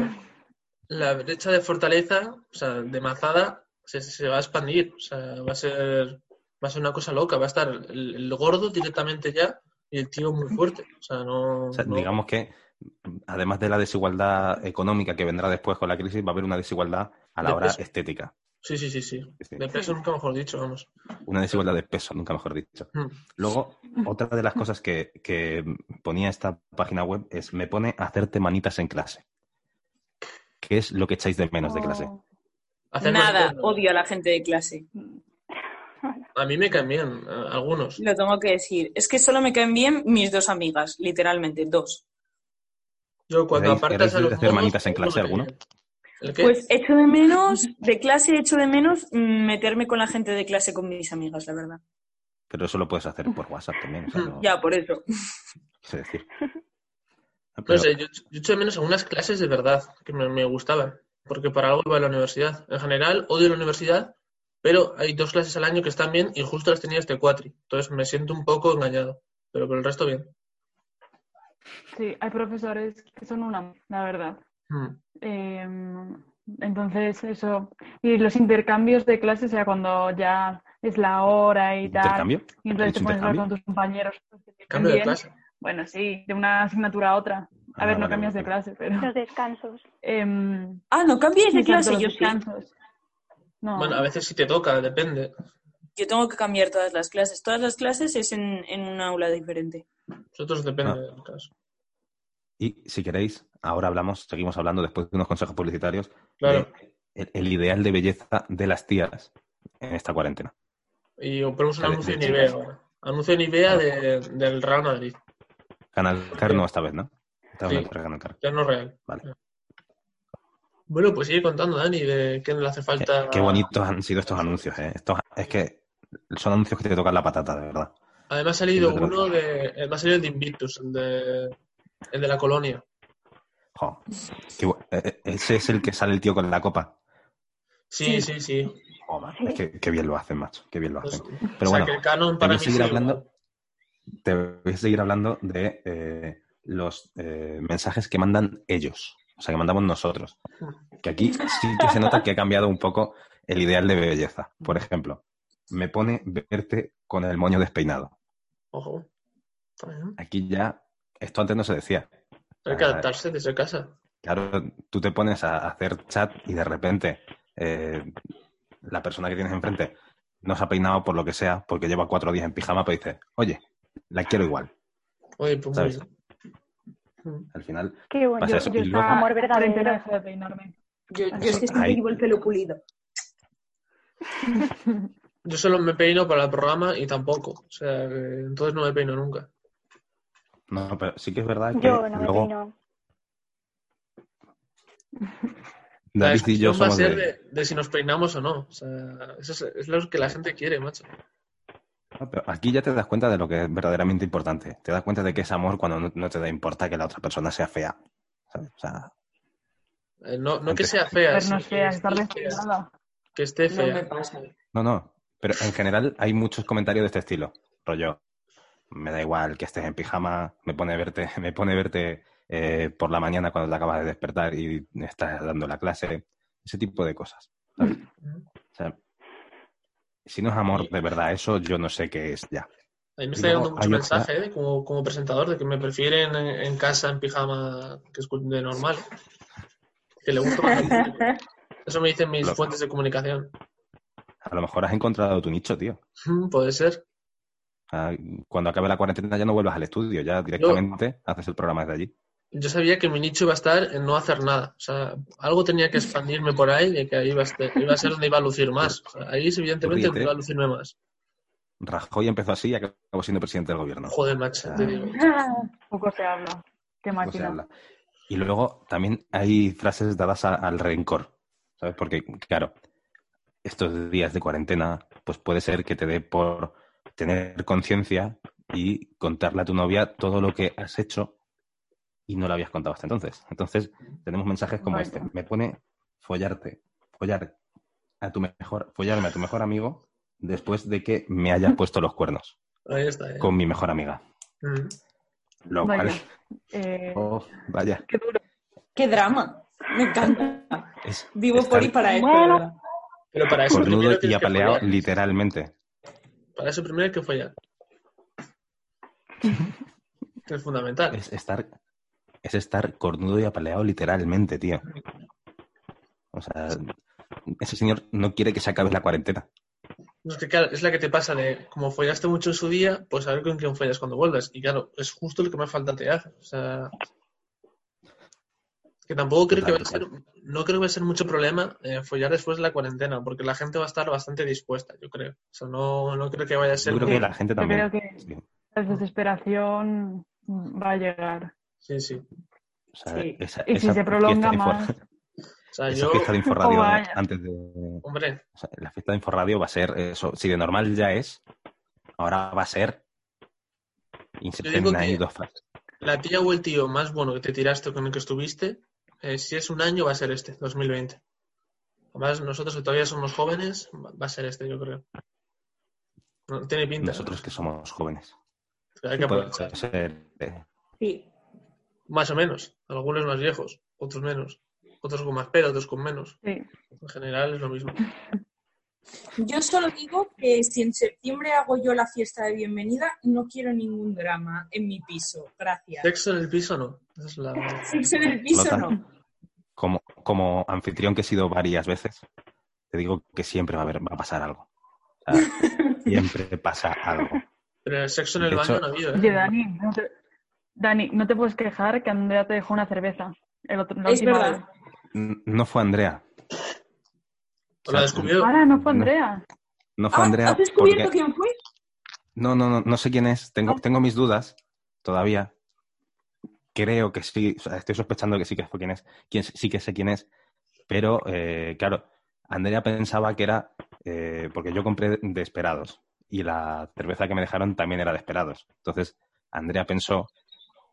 la brecha de fortaleza, o sea, de mazada, se, se va a expandir. O sea, va a ser, va a ser una cosa loca. Va a estar el, el gordo directamente ya y el tío muy fuerte. O sea, no. O sea, no- digamos que, además de la desigualdad económica que vendrá después con la crisis, va a haber una desigualdad a la De hora peso. estética. Sí, sí, sí, sí. Sí. De peso nunca mejor dicho, vamos. Una desigualdad de peso, nunca mejor dicho. Hmm. Luego, otra de las cosas que, que ponía esta página web es, me pone hacerte manitas en clase. ¿Qué es lo que echáis de menos de clase? Hacer Nada, odio a la gente de clase. A mí me caen bien, algunos. Lo tengo que decir. Es que solo me caen bien mis dos amigas, literalmente, dos. Yo cuando ¿Erais- apartas a los hacer monos, manitas en clase alguno? bien. ¿El qué? Pues echo de menos, de clase echo de menos mm, meterme con la gente de clase con mis amigas, la verdad. Pero eso lo puedes hacer por WhatsApp también. o sea, no- Ya, por eso. quise decir. No Pero- sé, yo, yo echo de menos algunas clases de verdad que me, me gustaban, porque para algo iba a la universidad. En general, odio la universidad, pero hay dos clases al año que están bien y justo las tenía este cuatri. Entonces me siento un poco engañado, pero por el resto bien. Sí, hay profesores que son una, la verdad. Hmm. Eh, entonces, eso. Y los intercambios de clases, o sea, cuando ya es la hora y tal. ¿Intercambio? Y entonces ¿Has te pones a hablar con tus compañeros. pues, Cambio de clase. Bueno, sí, de una asignatura a otra. A Ah, ver, no cambias vale. de clase, pero. Los descansos. em, Ah, ¿no cambiáis de clase? sí. No. Bueno, a veces sí te toca, depende. yo tengo que cambiar todas las clases. Todas las clases es en, en un aula diferente. Nosotros depende Ah. del caso. Y si queréis, ahora hablamos, seguimos hablando después de unos consejos publicitarios Claro. de el, el ideal de belleza de las tías en esta cuarentena. Y ponemos un anuncio en de Nivea ahora. Anuncio en Nivea de, del Real Madrid. Canal Car no esta vez, ¿no? Esta vez Sí. Canal Car. Ya no es real. Vale. Bueno, pues sigue contando, Dani, de qué le hace falta. Qué, qué bonitos han sido estos anuncios, ¿eh? Estos, es que son anuncios que te tocan la patata, de verdad. Además ha salido uno de. Además ha salido el de Invictus, el de, el de la colonia. Jo, qué eh, eh, ese es el que sale el tío con la copa. Sí, sí, sí. Man, es que qué bien lo hacen, macho. Qué bien lo Pues, hacen. o Pero sea, bueno, que el canon te para voy mí a seguir sí, hablando, te voy a seguir hablando de eh, los eh, mensajes que mandan ellos, o sea, que mandamos nosotros. Que aquí sí que se nota que ha cambiado un poco el ideal de belleza. Por ejemplo, me pone verte con el moño despeinado. Ojo. Aquí ya, esto antes no se decía. Hay que Ah, adaptarse desde casa. Claro, tú te pones a hacer chat y de repente eh, la persona que tienes enfrente no se ha peinado por lo que sea, porque lleva cuatro días en pijama, pero dice, oye, la quiero igual. Oye, pues. Al final, Qué bueno. Pasa eso. Yo Y luego- estaba Amor verdadero. Yo, yo es que siempre llevo el pelo pulido. Yo solo me peino para el programa y tampoco. O sea, que entonces no me peino nunca. no, pero sí que es verdad que Yo no me luego peino. La David y yo discusión va a somos ser de... de, de si nos peinamos o no. O sea, eso es, es lo que la gente quiere, macho. Aquí ya te das cuenta de lo que es verdaderamente importante. Te das cuenta de que es amor cuando no, no te da importa que la otra persona sea fea. ¿sabes? O sea, Eh, no, no que sea fea, no esté fea. Que esté No me fea. pasa. no, no. Pero en general hay muchos comentarios de este estilo. Rollo, me da igual que estés en pijama, me pone verte, me pone verte eh, por la mañana cuando te acabas de despertar y estás dando la clase. Ese tipo de cosas. ¿sabes? O sea, si no es amor de verdad, eso yo no sé qué es ya. A mí me está llegando mucho otra- mensaje ¿eh? como, como presentador de que me prefieren en, en casa en pijama que es de normal. Que le gusta más. Eso me dicen mis Lo- fuentes de comunicación. A lo mejor has encontrado tu nicho, tío. Mm, Puede ser. Sea, cuando acabe la cuarentena ya no vuelvas al estudio, ya directamente haces el programa desde allí. Yo sabía que mi nicho iba a estar en no hacer nada. O sea, algo tenía que expandirme por ahí y que ahí iba a, ser, iba a ser donde iba a lucir más. O sea, ahí es evidentemente iba a lucirme más. Rajoy empezó así y acabó siendo presidente del gobierno. Joder, macho, te digo. Poco se habla. Qué Poco se máquina. habla. Y luego también hay frases dadas a- al rencor, ¿sabes? Porque, claro, estos días de cuarentena, pues puede ser que te dé por tener conciencia y contarle a tu novia todo lo que has hecho y no lo habías contado hasta entonces. Entonces, tenemos mensajes como este. Me pone follarte, follar a tu mejor, follarme a tu mejor amigo después de que me hayas puesto los cuernos Ahí está. ¿eh? con mi mejor amiga. Mm. Lo cual, Vaya. Eh, oh, vaya, qué duro. ¡Qué drama! Me encanta. es Vivo por y para esto. Pero para eso cornudo y apaleado literalmente. Para eso primero hay que follar. Que es fundamental. Es estar, es estar cornudo y apaleado literalmente, tío. O sea, ese señor no quiere que se acabe la cuarentena. No, es que claro, es la que te pasa de como follaste mucho en su día, pues a ver con quién follas cuando vuelvas. Y claro, es justo lo que más falta te hace. O sea, que tampoco creo que va a ser, no creo que va a ser mucho problema eh, follar después de la cuarentena, porque la gente va a estar bastante dispuesta, yo creo. O sea, no, no creo que vaya a ser. Yo creo que la gente Yo también. creo que la desesperación va a llegar. Sí, sí. O sea, Sí. esa, Y si esa se prolonga fiesta de más. Info- O sea, esa yo, fiesta de Inforradio Oh, antes de. hombre, o sea, la fiesta de Inforradio va a ser eso. Si de normal ya es, ahora va a ser. Dos frases. la tía o el tío más bueno que te tiraste con el que estuviste, eh, si es un año, va a ser este, 2020. Además, nosotros que todavía somos jóvenes, va a ser este, yo creo. No, tiene pinta. Nosotros que somos jóvenes. Hay que Puede aprovechar. ser, eh, Sí. Más o menos. Algunos más viejos, otros menos. Otros con más pelo, otros con menos. Sí. En general es lo mismo. Yo solo digo que si en septiembre hago yo la fiesta de bienvenida, no quiero ningún drama en mi piso. Gracias. Sexo en el piso no. Esa es la... Sexo en el piso no. como, como anfitrión que he sido varias veces, te digo que siempre va a, haber, va a pasar algo. O sea, siempre pasa algo. Pero el sexo en el De baño hecho- no ha habido, ¿eh? Dani, no te, Dani, no te puedes quejar que Andrea te dejó una cerveza. El otro, la Es última verdad. vez. N- No fue Andrea. ¿O lo? Ahora no fue No. Andrea. No fue Ah, Andrea. ¿Has descubierto porque- quién fue? No, no, no, no sé quién es. Tengo, Ah. tengo mis dudas todavía. Creo que sí, o sea, estoy sospechando que sí que fue quién es, quién, sí que sé quién es, pero eh, claro, Andrea pensaba que era, eh, porque yo compré de esperados y la cerveza que me dejaron también era de esperados. Entonces, Andrea pensó,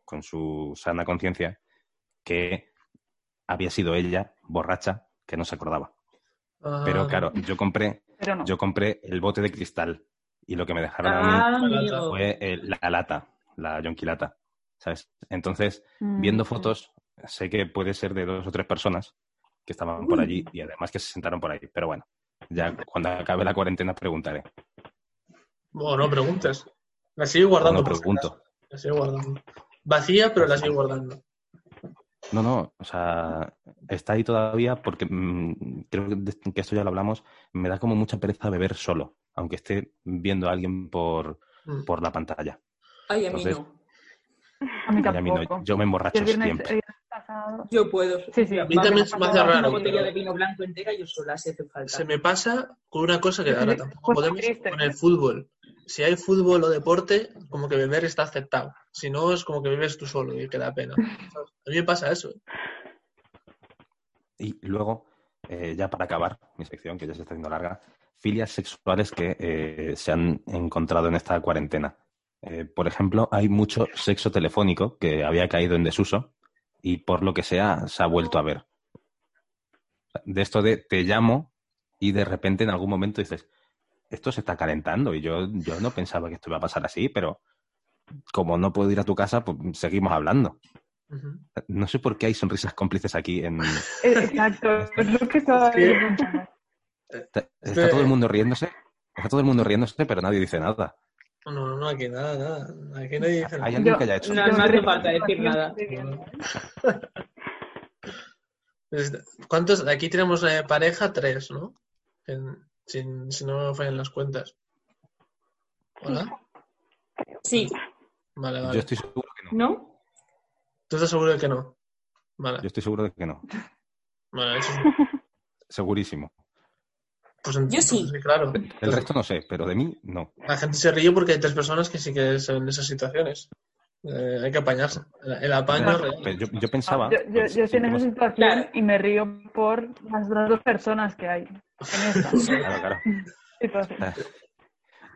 con su sana conciencia, que había sido ella, borracha, que no se acordaba. Ah, Pero claro, yo compré, Pero no. yo compré el bote de cristal y lo que me dejaron a mí Ah, fue eh, la lata, la yonki lata, ¿sabes? Entonces, Mm. viendo fotos, sé que puede ser de dos o tres personas que estaban por allí y además que se sentaron por ahí. Pero bueno, ya cuando acabe la cuarentena preguntaré. Bueno, no preguntes. La sigo guardando. No pregunto. La sigo guardando. Vacía, pero la sigo guardando. No, no, o sea, está ahí todavía porque mm, creo que, esto ya lo hablamos, me da como mucha pereza beber solo, aunque esté viendo a alguien por, Mm. por la pantalla. Ay, a mí Entonces- no. A mí a mí no, tampoco. yo me emborracho el viernes, siempre. el viernes pasado. Yo puedo. Sí, sí. A mí también se me hace Una raro. botella de vino blanco entera yo sola, si hace falta. Se me pasa con una cosa que ahora tampoco pues podemos triste. con el fútbol. Si hay fútbol o deporte, como que beber está aceptado. Si no, es como que vives tú solo y que da pena. A mí me pasa eso. Y luego, eh, ya para acabar mi sección, que ya se está haciendo larga, filias sexuales que eh, se han encontrado en esta cuarentena. Eh, por ejemplo, hay mucho sexo telefónico que había caído en desuso y por lo que sea se ha vuelto a ver. De esto de te llamo y de repente en algún momento dices, esto se está calentando y yo, yo no pensaba que esto iba a pasar así, pero como no puedo ir a tu casa, pues seguimos hablando. No sé por qué hay sonrisas cómplices aquí en, Eh, Exacto, es lo que estaba. Está, está Este- todo el mundo riéndose. Está todo el mundo riéndose, pero nadie dice nada. No, no, no, aquí nada, nada. Aquí nadie dice ¿Hay nada. alguien Yo- que haya hecho? No, no hace falta decir nada. Pues, ¿Cuántos? Aquí tenemos eh, pareja, tres, ¿no? En- sin- si no me fallan las cuentas. ¿Hola? Sí, Vale, vale. Yo estoy seguro que no. ¿no? ¿Tú estás seguro de que no? Vale, Yo estoy seguro de que no. vale, eso sí. Segurísimo. Pues en- Yo sí. claro. El resto no sé, pero de mí no. La gente se ríe porque hay tres personas que sí que son en esas situaciones. Eh, hay que apañarse. El, apaño. Pero yo, yo pensaba. Yo, yo, pues, yo estoy en esa situación Claro. y me río por las dos personas que hay en esta Claro, claro.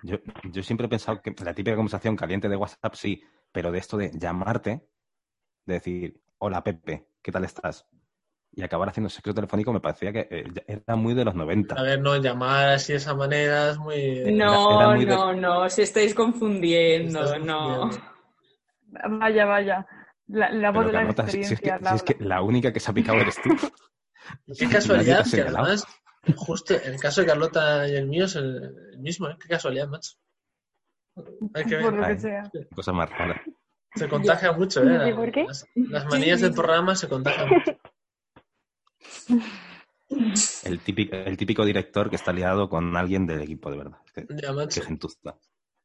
Yo, yo siempre he pensado que la típica conversación caliente de WhatsApp sí, pero de esto de llamarte, de decir, hola Pepe, ¿qué tal estás? Y acabar haciendo sexo telefónico me parecía que eh, era muy de los 90. A ver, no, llamar así de esa manera es muy... No, era muy de- no, no, os estáis confundiendo, no. confundiendo. Vaya, vaya. La, la voz Pero de la Carlota, si, si es que, experiencia. si es que Laura. la única que se ha picado eres tú. Qué casualidad que además, justo el caso de Carlota y el mío es el, el mismo, ¿eh? Qué casualidad, macho. Hay que Por ver. lo que Ay. sea. Cosa más rara. Se contagia mucho, ¿eh? ¿Y por qué? Las, las manías del programa se contagian mucho. El típico, el típico director que está liado con alguien del equipo, de verdad. Que, Ya, macho, que gentuza.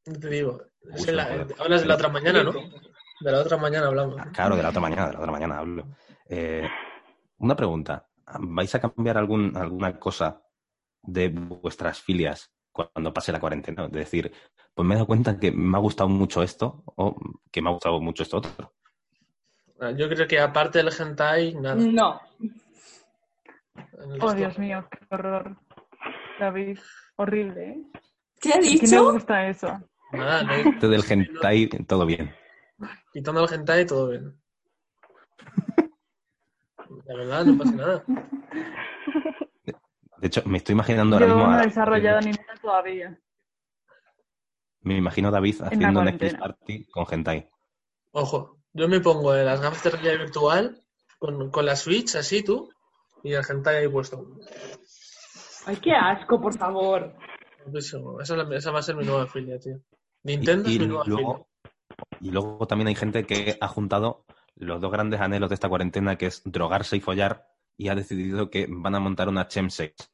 Te digo. Es Uy, la- hablas de la otra mañana, ¿no? De la otra mañana hablamos. Ah, Claro, de la otra mañana, de la otra mañana hablo. Eh, una pregunta. ¿Vais a cambiar algún, alguna cosa de vuestras filias cuando pase la cuarentena? Es decir, pues me he dado cuenta que me ha gustado mucho esto o que me ha gustado mucho esto otro. Yo creo que aparte del hentai, nada. No, Oh, Dios mío, qué horror. David, horrible, ¿eh? ¿qué ha ¿A quién le dicho? gusta eso? Nada, no hay- Este del hentai, todo bien. quitando el hentai, todo bien. La verdad, no pasa nada. De hecho, me estoy imaginando ahora Yo mismo no a- he desarrollado ninguna todavía. me imagino a David haciendo Netflix cuarentena. Party con hentai. Ojo, yo me pongo de las gafas de realidad virtual con, con la Switch, así tú, y el hentai ahí puesto. Ay, qué asco, por favor. Guapísimo. Esa, es la- esa va a ser mi nueva filia, tío. Nintendo Y, y luego, y luego también hay gente que ha juntado los dos grandes anhelos de esta cuarentena, que es drogarse y follar, y ha decidido que van a montar una chemsex.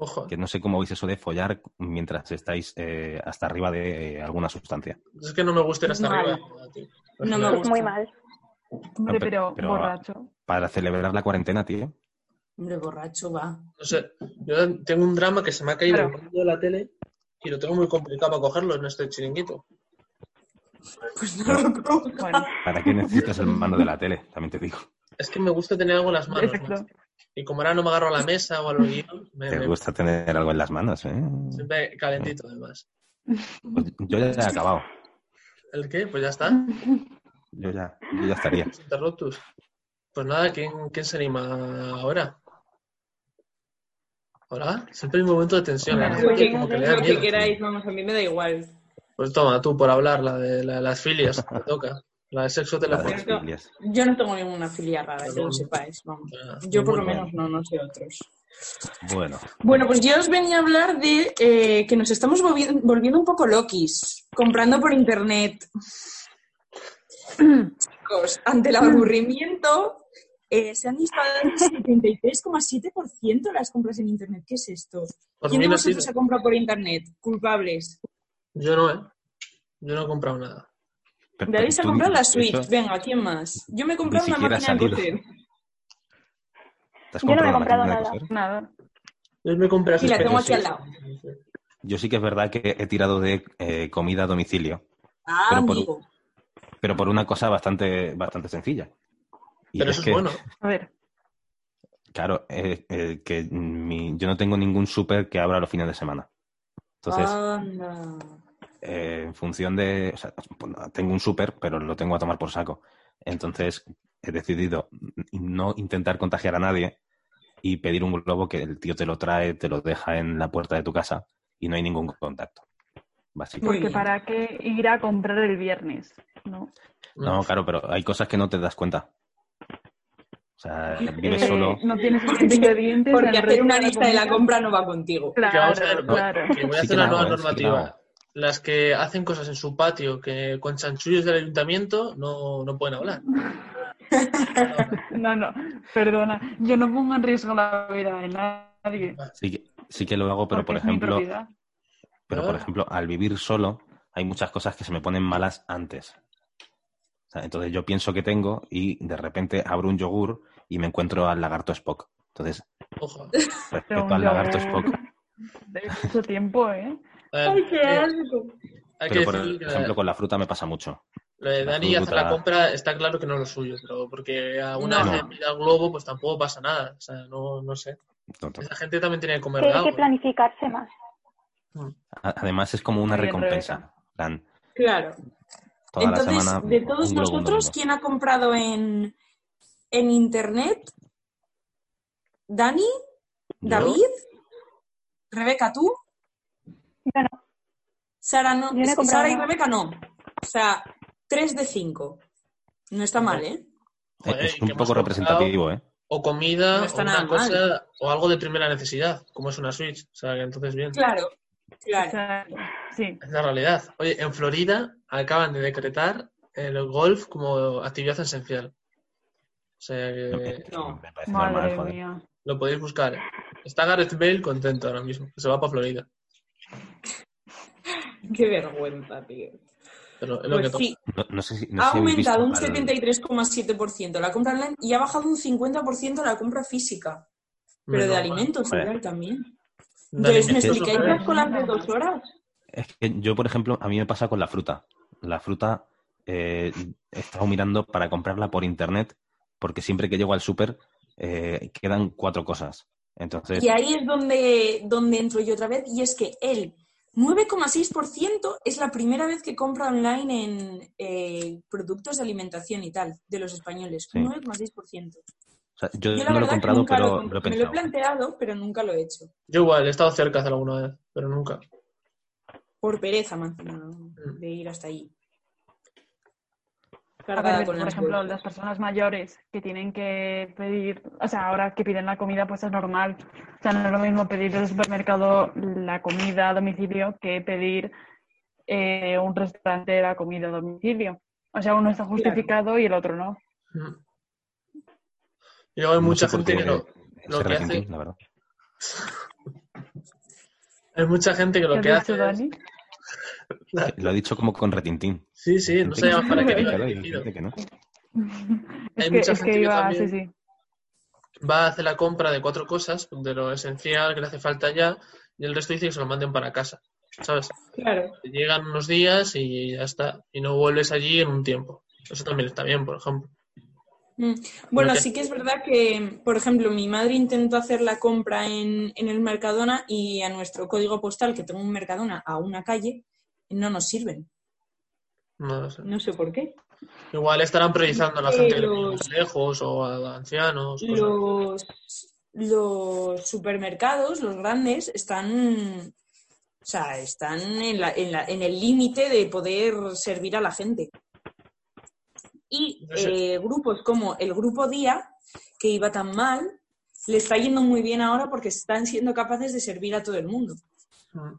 Ojo. Que no sé cómo veis eso de follar mientras estáis eh, hasta arriba de eh, alguna sustancia. Es que no me gusta ir hasta Mal. arriba. No me gusta. muy mal. Hombre, pe- pero, pero- borracho. Para celebrar la cuarentena, tío. Hombre, borracho va. No sé, yo tengo un drama que se me ha caído Claro. el mando de la tele y lo tengo muy complicado para cogerlo en este chiringuito. Pues no lo cojo. Bueno, ¿Para qué necesitas el mando de la tele? También te digo. Es que me gusta tener algo en las manos. Y como ahora no me agarro a la mesa o a los guiones, me, Te me- gusta tener algo en las manos, ¿eh? siempre calentito además. Pues yo ya he acabado. ¿El qué? Pues ya está. Yo ya, yo ya estaría. Interruptus. Pues nada, ¿quién, quién se anima ahora? ¿Hola? Siempre hay un momento de tensión. La Lo que- como que le da Lo que miedo. queráis, vamos, a mí me da igual. Pues toma, tú por hablar, la de la- las filias, te toca. La de sexo La de telefónico. las Biblias. Yo no tengo ninguna filia rara, que lo sepáis. Vamos. Ah, Yo por lo menos no, no sé otros. Bueno, Bueno, pues yo os venía a hablar de eh, que nos estamos volvi- volviendo un poco loquis, comprando por internet. Chicos, ante el aburrimiento, eh, se han disparado el 73,7% las compras en internet. ¿Qué es esto? Por ¿Quién de vosotros sirve. ha comprado por internet? Culpables. Yo no, ¿eh? Yo no he comprado nada. David se ha comprado la Switch. eso, Venga, ¿quién más? Yo me he comprado una máquina de coser. ¿te has Yo no me he comprado comprado nada. Yo me compré Y la tengo aquí al lado. Yo sí que es verdad que he tirado de eh, comida a domicilio, Ah, Pero por- amigo. pero por una cosa bastante, bastante sencilla. Y Pero es eso que, es bueno. A ver, claro, eh, eh, que mi- yo no tengo ningún súper que abra los fines de semana. Entonces, eh, en función de... o sea, pues, tengo un súper, pero lo tengo a tomar por saco. Entonces, he decidido no intentar contagiar a nadie y pedir un globo que el tío te lo trae, te lo deja en la puerta de tu casa y no hay ningún contacto. Básicamente. Porque para qué ir a comprar el viernes, ¿no? No, claro, pero hay cosas que no te das cuenta. O sea, vives Eh, solo. No tienes suficientes ingredientes. Porque hacer una de lista de la compra no va contigo. Que Claro, vamos a ver, voy- claro. que voy a Sí hacer una la nueva sí normativa. Las que hacen cosas en su patio que con chanchullos del ayuntamiento no, no pueden hablar. No, no, perdona. Yo no pongo en riesgo la vida de nadie. Sí que, sí que lo hago, pero porque por ejemplo, pero por Ah. ejemplo, al vivir solo, hay muchas cosas que se me ponen malas antes. O sea, entonces yo pienso que tengo y de repente abro un yogur y me encuentro al lagarto Spock. Entonces, Ojo. Respecto al lagarto yogur Spock, De mucho tiempo, ¿eh? A ver, ¡Ay, qué eh, asco! hay que pero por decir que ejemplo con la fruta me pasa mucho. lo de Dani hacer la compra está claro que no es lo suyo, pero porque alguna No. vez pida al globo, pues tampoco pasa nada. O sea, no, no sé. Tonto. Esa gente también tiene que comer Tiene que algo. planificarse más. A- Además es como una recompensa. Plan, Claro. Toda Entonces, la semana. de todos vosotros. ¿quién ha comprado en, en internet? ¿Dani? ¿Yo? ¿David? ¿Rebeca, tú? Yo no. Sara no. Yo he Sara y. Rebeca no. O sea, 3 de 5. No está mal, ¿eh? Joder, es un poco representativo, ¿eh? O comida, No o una cosa, o algo de primera necesidad, como es una Switch. O sea, que entonces bien. Claro, O claro. sea, sí. Es la realidad. Oye, en Florida acaban de decretar el golf como actividad esencial. O sea que No. Me parece Madre normal, joder. mía. lo podéis buscar. Está Gareth Bale contento ahora mismo, que se va para Florida. Qué vergüenza, tío. Pero es lo que Pues toca. sí, No, no sé si, no ha aumentado un al- 73,7% la compra online y ha bajado un 50% la compra física. Pero de alimentos igual también. Entonces, ¿me explicáis las colas de dos horas? Es que yo, por ejemplo, a mí me pasa con la fruta. La fruta eh, he estado mirando para comprarla por internet porque siempre que llego al súper eh, quedan cuatro cosas. Entonces, Y ahí es donde, donde entro yo otra vez, y es que el 9,6% es la primera vez que compra online en eh, productos de alimentación y tal, de los españoles. Sí. 9,6%. O sea, yo, no lo he comprado, pero lo, lo, he he me lo he pensado. planteado, pero nunca lo he hecho. Yo igual, he estado cerca de alguna vez, pero nunca. Por pereza, más que nada, de ir hasta allí. A ver, por ejemplo, las personas mayores que tienen que pedir, o sea, ahora que piden la comida, pues es normal. O sea, no es lo mismo pedir del supermercado la comida a domicilio que pedir eh, un restaurante la comida a domicilio. O sea, uno está justificado y el otro no. Y luego hay No mucha gente que lo, que hace, la verdad. Hay mucha gente que lo ¿Qué que hace es... Dani? Lo ha dicho como con retintín. Sí, sí, no que para qué y hay que no. Es que, mucha es gente que que iba, sí, también- sí. Va a hacer la compra de cuatro cosas, de lo esencial que le hace falta ya, y el resto dice que se lo manden para casa, ¿sabes? Claro. Llegan unos días y ya está, y no vuelves allí en un tiempo. Eso también está bien, por ejemplo. Mm. Bueno, sí que es verdad que, por ejemplo, mi madre intentó hacer la compra en, en el Mercadona y a nuestro código postal, que tengo un Mercadona a una calle, no nos sirven. No lo sé. No sé por qué. Igual estarán priorizando a la gente Los- lejos o a ancianos. Los, los supermercados, los grandes, están, o sea, están en, la- en la- en el límite de poder servir a la gente. Y eh, grupos como el Grupo Día, que iba tan mal, le está yendo muy bien ahora porque están siendo capaces de servir a todo el mundo. Mm.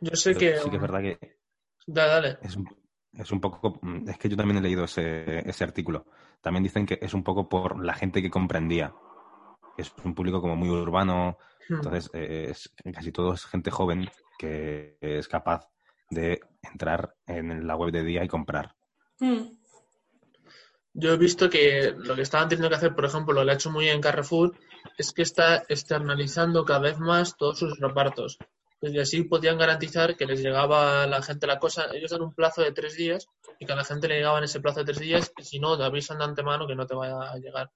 Yo sé Pero que... Sí que es verdad que Dale, dale. es un, es un poco... Es que yo también he leído ese, ese artículo. También dicen que es un poco por la gente que comprendía. Es un público como muy urbano, Mm. entonces eh, es, casi todo es gente joven que es capaz de entrar en la web de día y comprar. Mm. Yo he visto que lo que estaban teniendo que hacer, por ejemplo, lo que ha hecho muy bien Carrefour, es que está externalizando cada vez más todos sus repartos. Pues y así podían garantizar que les llegaba a la gente la cosa. Ellos dan un plazo de tres días y que a la gente le llegaba en ese plazo de tres días y si no, te avisan de antemano que no te vaya a llegar.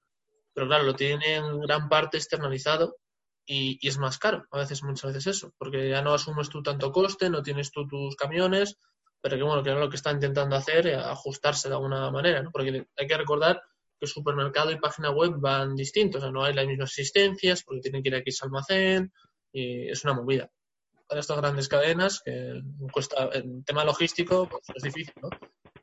Pero claro, lo tienen en gran parte externalizado y, y es más caro, a veces, muchas veces eso, porque ya no asumes tú tanto coste, no tienes tú tus camiones, pero que bueno, que lo que está intentando hacer, eh, ajustarse de alguna manera, ¿no? Porque hay que recordar que supermercado y página web van distintos, o sea, no hay las mismas asistencias, porque tienen que ir a X almacén, y es una movida. Para estas grandes cadenas, que cuesta, en tema logístico, pues es difícil, ¿no?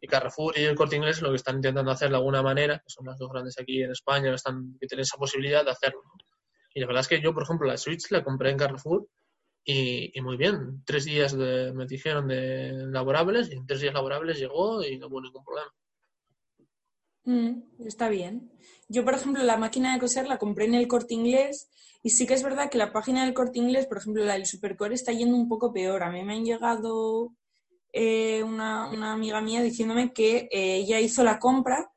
Y Carrefour y el Corte Inglés lo que están intentando hacer de alguna manera, que son las dos grandes aquí en España, están, que tienen esa posibilidad de hacerlo. Y la verdad es que yo, por ejemplo, la Switch la compré en Carrefour y, y muy bien. Tres días de, me dijeron de laborables y en tres días laborables llegó y no hubo ningún problema. Mm, está bien. Yo, por ejemplo, la máquina de coser la compré en el corte inglés y sí que es verdad que la página del corte inglés, por ejemplo, la del Supercore, está yendo un poco peor. A mí me han llegado eh, una, una amiga mía diciéndome que eh, ella hizo la compra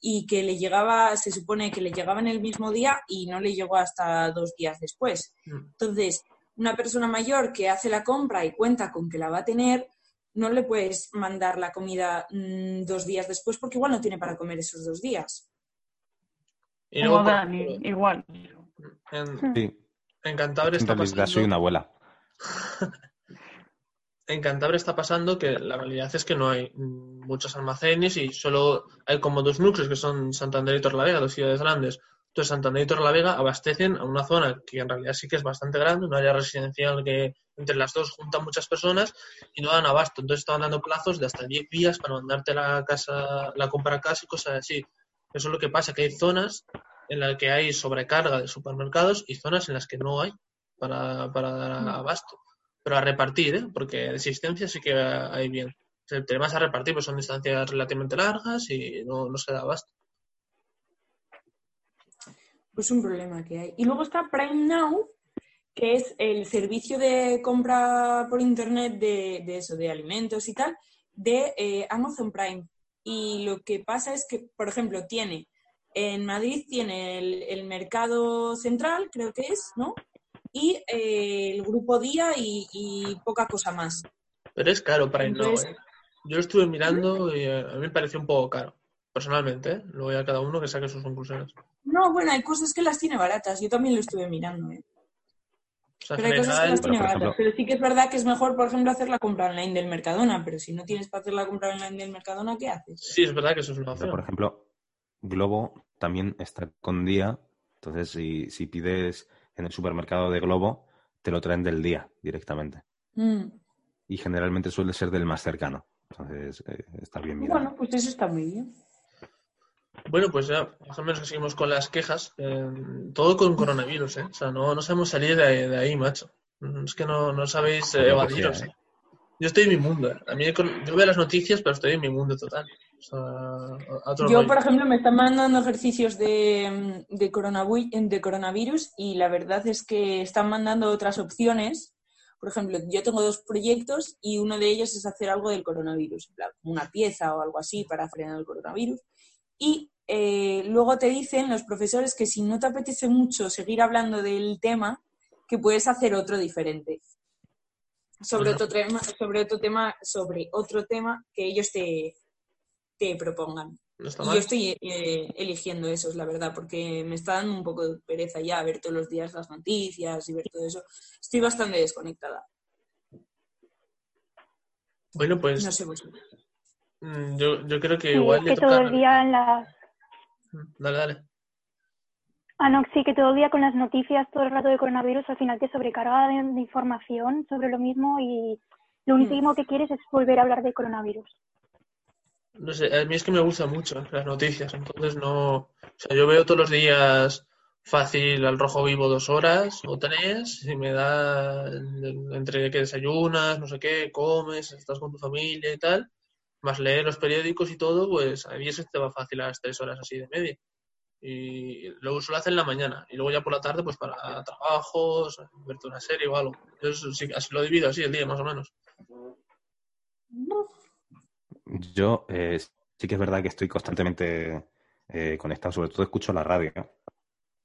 y que le llegaba, se supone que le llegaba en el mismo día y no le llegó hasta dos días después. Mm. Entonces, una persona mayor que hace la compra y cuenta con que la va a tener, no le puedes mandar la comida mm, dos días después porque igual no tiene para comer esos dos días. Y luego, Dani, igual. en, Sí, en Cantabria está realidad pasando, soy una abuela. en Cantabria está pasando que la realidad es que no hay muchos almacenes y solo hay como dos núcleos que son Santander y Torlavega, dos ciudades grandes. Entonces Santander y Torlavega abastecen a una zona que en realidad sí que es bastante grande, un área residencial que entre las dos juntan muchas personas y no dan abasto. Entonces estaban dando plazos de hasta 10 días para mandarte la casa, la compra a casa y cosas así. Eso es lo que pasa, que hay zonas en las que hay sobrecarga de supermercados y zonas en las que no hay para, para dar abasto. Pero a repartir, ¿eh? porque de existencia sí que hay bien. Te vas a repartir, pues son distancias relativamente largas y no, no se da abasto. Pues un problema que hay. Y luego está Prime Now, que es el servicio de compra por internet de, de eso, de alimentos y tal, de eh, Amazon Prime. Y lo que pasa es que, por ejemplo, tiene en Madrid tiene el, el mercado central, creo que es, ¿no? Y eh, el grupo Día y, y poca cosa más. Pero es caro para no, Entonces- ¿eh? Yo lo estuve mirando y eh, a mí me pareció un poco caro, personalmente, ¿eh? Luego ya cada uno que saque sus conclusiones. No, bueno, hay cosas que las tiene baratas. Yo también lo estuve mirando, ¿eh? O sea, en Pero hay cosas que las tiene baratas. ejemplo- Pero sí que es verdad que es mejor, por ejemplo, hacer la compra online del Mercadona. Pero si no tienes para hacer la compra online del Mercadona, ¿qué haces? sí, es verdad que eso es una Pero, opción. por ejemplo, Globo también está con día. Entonces, si, si pides en el supermercado de Globo, te lo traen del día directamente. Mm. Y generalmente suele ser del más cercano. Entonces, eh, está bien mirado. Bueno, pues eso está muy bien. Bueno, pues ya, más o menos que seguimos con las quejas. eh, todo con coronavirus, ¿eh? O sea, no, no sabemos salir de ahí, de ahí, macho. Mm, Es que no, no sabéis eh, evadiros. sea, ¿eh? Yo estoy en mi mundo. ¿eh? A mí, yo veo las noticias, pero estoy en mi mundo total. O sea, a- a otro Yo, rollo. por ejemplo, me están mandando ejercicios de, de, coronavi- de coronavirus y la verdad es que están mandando otras opciones por ejemplo, yo tengo dos proyectos y uno de ellos es hacer algo del coronavirus, una pieza o algo así para frenar el coronavirus. Y eh, luego te dicen los profesores que si no te apetece mucho seguir hablando del tema, que puedes hacer otro diferente. Sobre otro tema, sobre otro tema, sobre otro tema que ellos te, te propongan. No está Y yo estoy eh, eligiendo esos, la verdad, porque me está dando un poco de pereza ya ver todos los días las noticias y ver todo eso. Estoy bastante desconectada. Bueno, pues No sé vosotros. Mm, yo, yo creo que Sí, igual es le que todo el día en las... Dale, dale. Ah, no, sí, que todo el día con las noticias, todo el rato de coronavirus, al final te sobrecarga de, de información sobre lo mismo y lo último que quieres es volver a hablar de coronavirus. No sé, a mí es que me gustan mucho las noticias, entonces no... O sea, yo veo todos los días fácil al rojo vivo dos horas o tres y me da entre que desayunas, no sé qué, comes, estás con tu familia y tal, más leer los periódicos y todo, pues a mí eso te va fácil a las tres horas así de media. Y luego suelo hacer en la mañana y luego ya por la tarde pues para trabajos, verte una serie o algo. Yo eso sí, así lo divido así el día más o menos. Yo eh, sí que es verdad que estoy constantemente eh, conectado, sobre todo escucho la radio,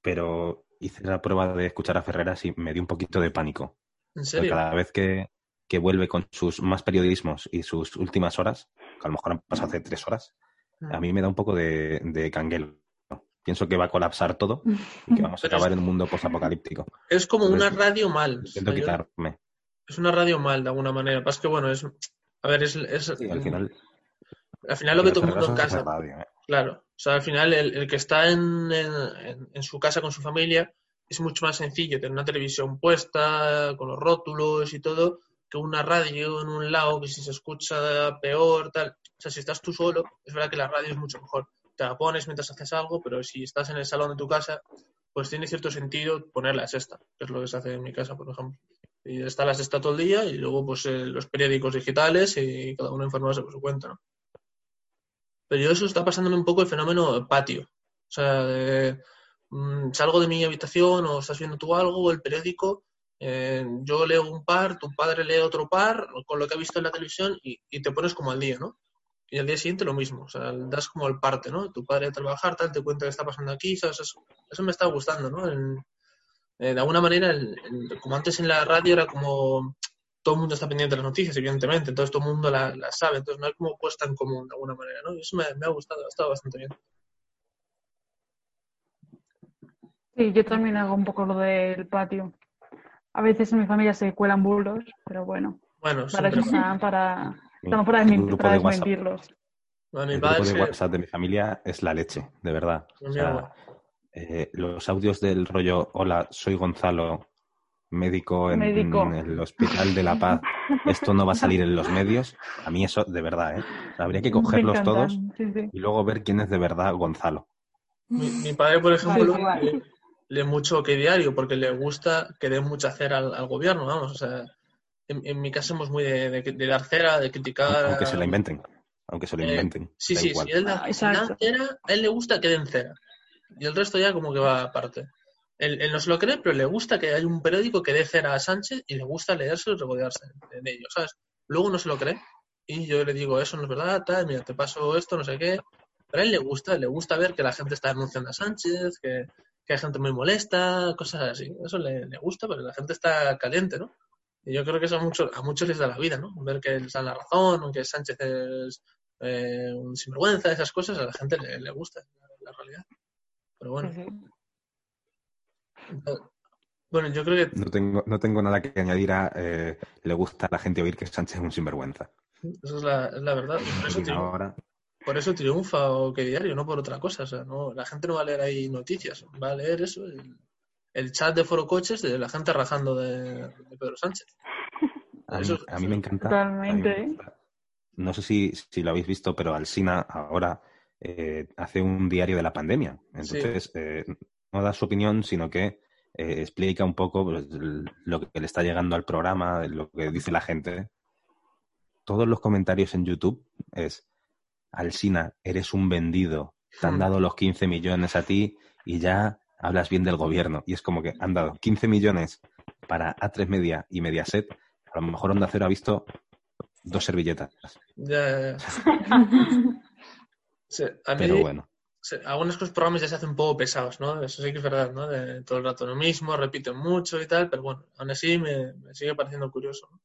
pero hice la prueba de escuchar a Ferreras y me dio un poquito de pánico. ¿En serio? cada vez que, que vuelve con sus más periodismos y sus últimas horas, a lo mejor han pasado hace tres horas, a mí me da un poco de, de canguelo. Pienso que va a colapsar todo y que vamos a acabar en un mundo posapocalíptico. Es como una Entonces, radio mal. Intento quitarme. es una radio mal de alguna manera. Pasa que bueno, es. A ver, es, es- Sí, al final, al final lo que todo el mundo en casa. radio, ¿eh? Claro. O sea, al final el, el que está en, en- en- en su casa con su familia es mucho más sencillo tener una televisión puesta, con los rótulos y todo, que una radio en un lado que si se escucha peor, tal. O sea, si estás tú solo, es verdad que la radio es mucho mejor. Te la pones mientras haces algo, pero si estás en el salón de tu casa, pues tiene cierto sentido poner la sexta, que es lo que se hace en mi casa, por ejemplo. Y está la sexta todo el día y luego pues eh, los periódicos digitales y cada uno informarse por su cuenta, ¿no? Pero yo eso está pasándome un poco el fenómeno patio. O sea, de, mm, salgo de mi habitación o estás viendo tú algo, o el periódico, eh, yo leo un par, tu padre lee otro par, con lo que ha visto en la televisión y, y te pones como al día, ¿no? Y al día siguiente lo mismo, o sea, das como el parte, ¿no? Tu padre a trabajar, tal, te cuenta qué está pasando aquí, ¿sabes? Eso, eso me está gustando, ¿no? Eh, de alguna manera, el- como antes en la radio era como todo el mundo está pendiente de las noticias, evidentemente, entonces todo el mundo las la sabe, entonces no hay como puesta en común de alguna manera, ¿no? Y eso me, me ha gustado, ha estado bastante bien. Sí, yo también hago un poco lo del patio. A veces en mi familia se cuelan bulos, pero bueno, Bueno, para eso están, para, estamos para, para de desmentirlos. bueno, mi El padre grupo de WhatsApp de mi familia es la leche, de verdad. O sea, eh, los audios del rollo, hola, soy Gonzalo, médico en, Médico. en el Hospital de la Paz, esto no va a salir en los medios, a mí eso, de verdad, ¿eh? O sea, habría que cogerlos todos sí, sí. y luego ver quién es de verdad Gonzalo. Mi, mi padre, por ejemplo. Lee, mucho que diario porque le gusta que dé mucha cera al, al gobierno, vamos. O sea, en, en mi casa somos muy de, de- de dar cera, de criticar. Aunque se la inventen. Aunque se la Eh, inventen. Sí, da sí, igual. si él da, Ah, da cera, a él le gusta que den cera. Y el resto ya como que va aparte. Él, él no se lo cree, pero le gusta que haya un periódico que dé cera a Sánchez y le gusta leerse y regodearse en ello, ¿sabes? Luego no se lo cree y yo le digo, eso no es verdad, tal, mira, te paso esto, no sé qué. Pero a él le gusta, le gusta ver que la gente está denunciando a Sánchez, que, que hay gente muy molesta, cosas así. Eso le, le gusta, porque la gente está caliente, ¿no? Y yo creo que eso a muchos, a muchos les da la vida, ¿no? Ver que les dan la razón, o que Sánchez es eh, un sinvergüenza, esas cosas, a la gente le, le gusta, la, la realidad. Pero bueno, bueno, yo creo que No tengo, no tengo nada que añadir a eh, le gusta a la gente oír que Sánchez es un sinvergüenza. eso es la, es la verdad. y Por eso, triunfa, ahora, por eso triunfa o que diario, no por otra cosa. O sea, no, la gente no va a leer ahí noticias, va a leer eso, el, el chat de Foro Coches de la gente rajando de, de Pedro Sánchez. a mí, Eso- a mí me encanta. me Totalmente. encanta. No sé si, si lo habéis visto, pero Alsina ahora eh, hace un diario de la pandemia. Entonces, eh, no da su opinión, sino que eh, explica un poco pues, lo que le está llegando al programa, lo que dice la gente. Todos los comentarios en YouTube es, Alsina, eres un vendido, te han dado los 15 millones a ti y ya hablas bien del gobierno. Y es como que han dado 15 millones para A3 Media y Mediaset a lo mejor Onda Cero ha visto dos servilletas. Ya, ya, ya. Sí, a mí, Pero bueno, sí, algunos cosas programas ya se hacen un poco pesados, ¿no? Eso sí que es verdad, ¿no? De todo el rato lo mismo, repiten mucho y tal, pero bueno, aún así me, me sigue pareciendo curioso. ¿no?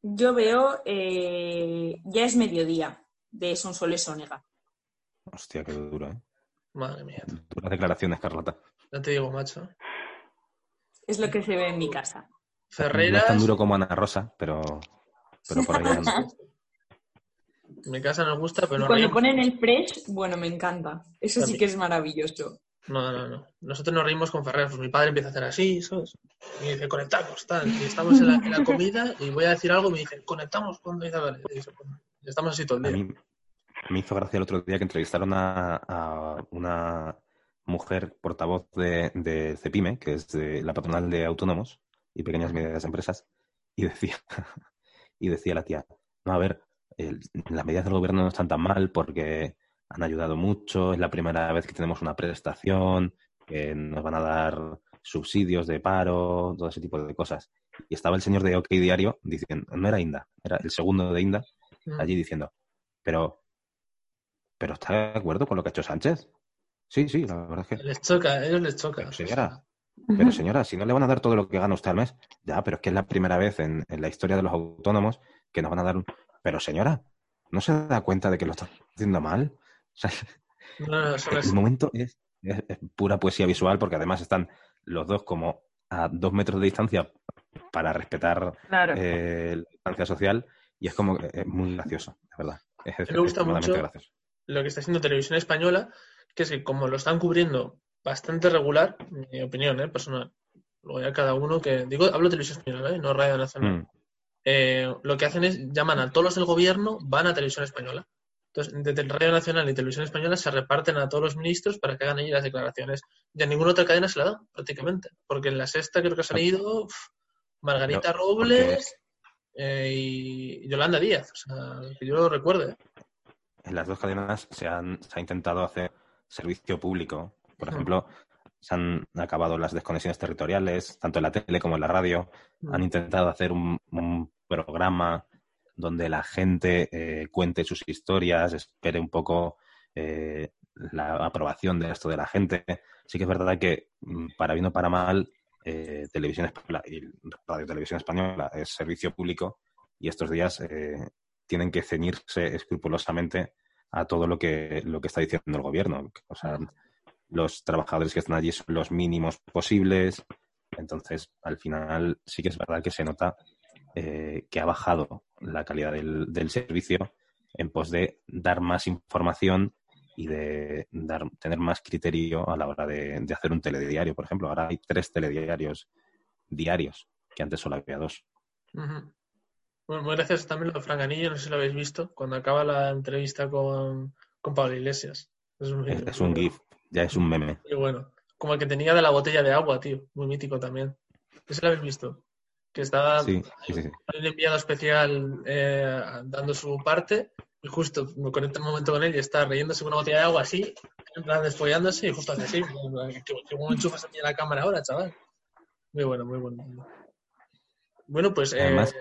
Yo veo, eh, ya es mediodía de Sonsoles Onega. hostia, qué duro, ¿eh? Madre mía, Duras declaraciones, Carlota. ya te digo, macho. Es lo que se ve en mi casa. No Ferreiras, es tan duro como Ana Rosa, pero, pero por ahí anda. en mi casa nos gusta, pero no cuando reímos. ponen el fresh, bueno, me encanta. Eso sí que es maravilloso. No, no, no. Nosotros nos reímos con Ferreras. Pues mi padre empieza a hacer así, ¿sabes? Y dice, conectamos, tal. Y estamos en la, en la comida y voy a decir algo y me dice, conectamos cuando dice, vale. "Pues, estamos así todo el A día. mí me hizo gracia el otro día que entrevistaron a, a una mujer portavoz de, de CEPIME, que es de la patronal de autónomos y pequeñas y medianas empresas, y decía, y decía la tía, no, a ver, el- las medidas del gobierno no están tan mal porque han ayudado mucho, es la primera vez que tenemos una prestación, que nos van a dar subsidios de paro, todo ese tipo de cosas. Y estaba el señor de OK Diario diciendo, no era Inda, era el segundo de Inda, Mm. allí diciendo, pero, pero ¿está de acuerdo con lo que ha hecho Sánchez? Sí, sí, la verdad es que. Les choca, a ellos les choca. Pero señora, pero señora, si no le van a dar todo lo que gana usted al mes, ya, pero es que es la primera vez en, en la historia de los autónomos que nos van a dar un. Pero señora, ¿no se da cuenta de que lo está haciendo mal? O sea, No, no, eso es- el momento es, es- es pura poesía visual porque además están los dos como a dos metros de distancia para respetar Claro. eh, la distancia social y es como que es muy gracioso, de verdad. Es, me gusta extremadamente mucho. gracioso. Lo que está haciendo Televisión Española, que es que como lo están cubriendo bastante regular, mi opinión ¿eh? personal, luego ya cada uno que... Digo, hablo de Televisión Española, ¿eh? no Radio Nacional. Mm. Eh, lo que hacen es, llaman a todos los del gobierno, van a Televisión Española. Entonces, desde Radio Nacional y Televisión Española se reparten a todos los ministros para que hagan allí las declaraciones. Y a ninguna otra cadena se la da, prácticamente. Porque en la sexta creo que ha salido uf, Margarita No, Robles eh, y Yolanda Díaz. O sea, que yo lo recuerde. En las dos cadenas se, han, se ha intentado hacer servicio público. Por ejemplo, se han acabado las desconexiones territoriales, tanto en la tele como en la radio. Han intentado hacer un, un programa donde la gente eh, cuente sus historias, espere un poco eh, la aprobación de esto de la gente. Sí que es verdad que, mm, para bien o para mal, eh, Televisión Española y Radio Televisión Española es servicio público y estos días eh, tienen que ceñirse escrupulosamente a todo lo que, lo que está diciendo el gobierno. O sea, los trabajadores que están allí son los mínimos posibles. Entonces, al final, sí que es verdad que se nota eh, que ha bajado la calidad del, del servicio en pos de dar más información y de dar, tener más criterio a la hora de, hacer un telediario, por ejemplo. Ahora hay tres telediarios diarios, que antes solo había dos. Ujú. Bueno, muy gracias también lo de Franganillo, no sé si lo habéis visto, cuando acaba la entrevista con, con Pablo Iglesias. Es un, Es, es un GIF, ya es un meme. Muy bueno. Como el que tenía de la botella de agua, tío. Muy mítico también. ¿Ese lo habéis visto? Que estaba Sí, sí, sí. un enviado especial eh, dando su parte y justo me conecto un momento con él y está riéndose con una botella de agua así, en plan desfollándose y justo hace así. ¿Qué, bueno enchufas aquí en la cámara ahora, chaval? Muy bueno, muy bueno. Bueno, pues eh, Además-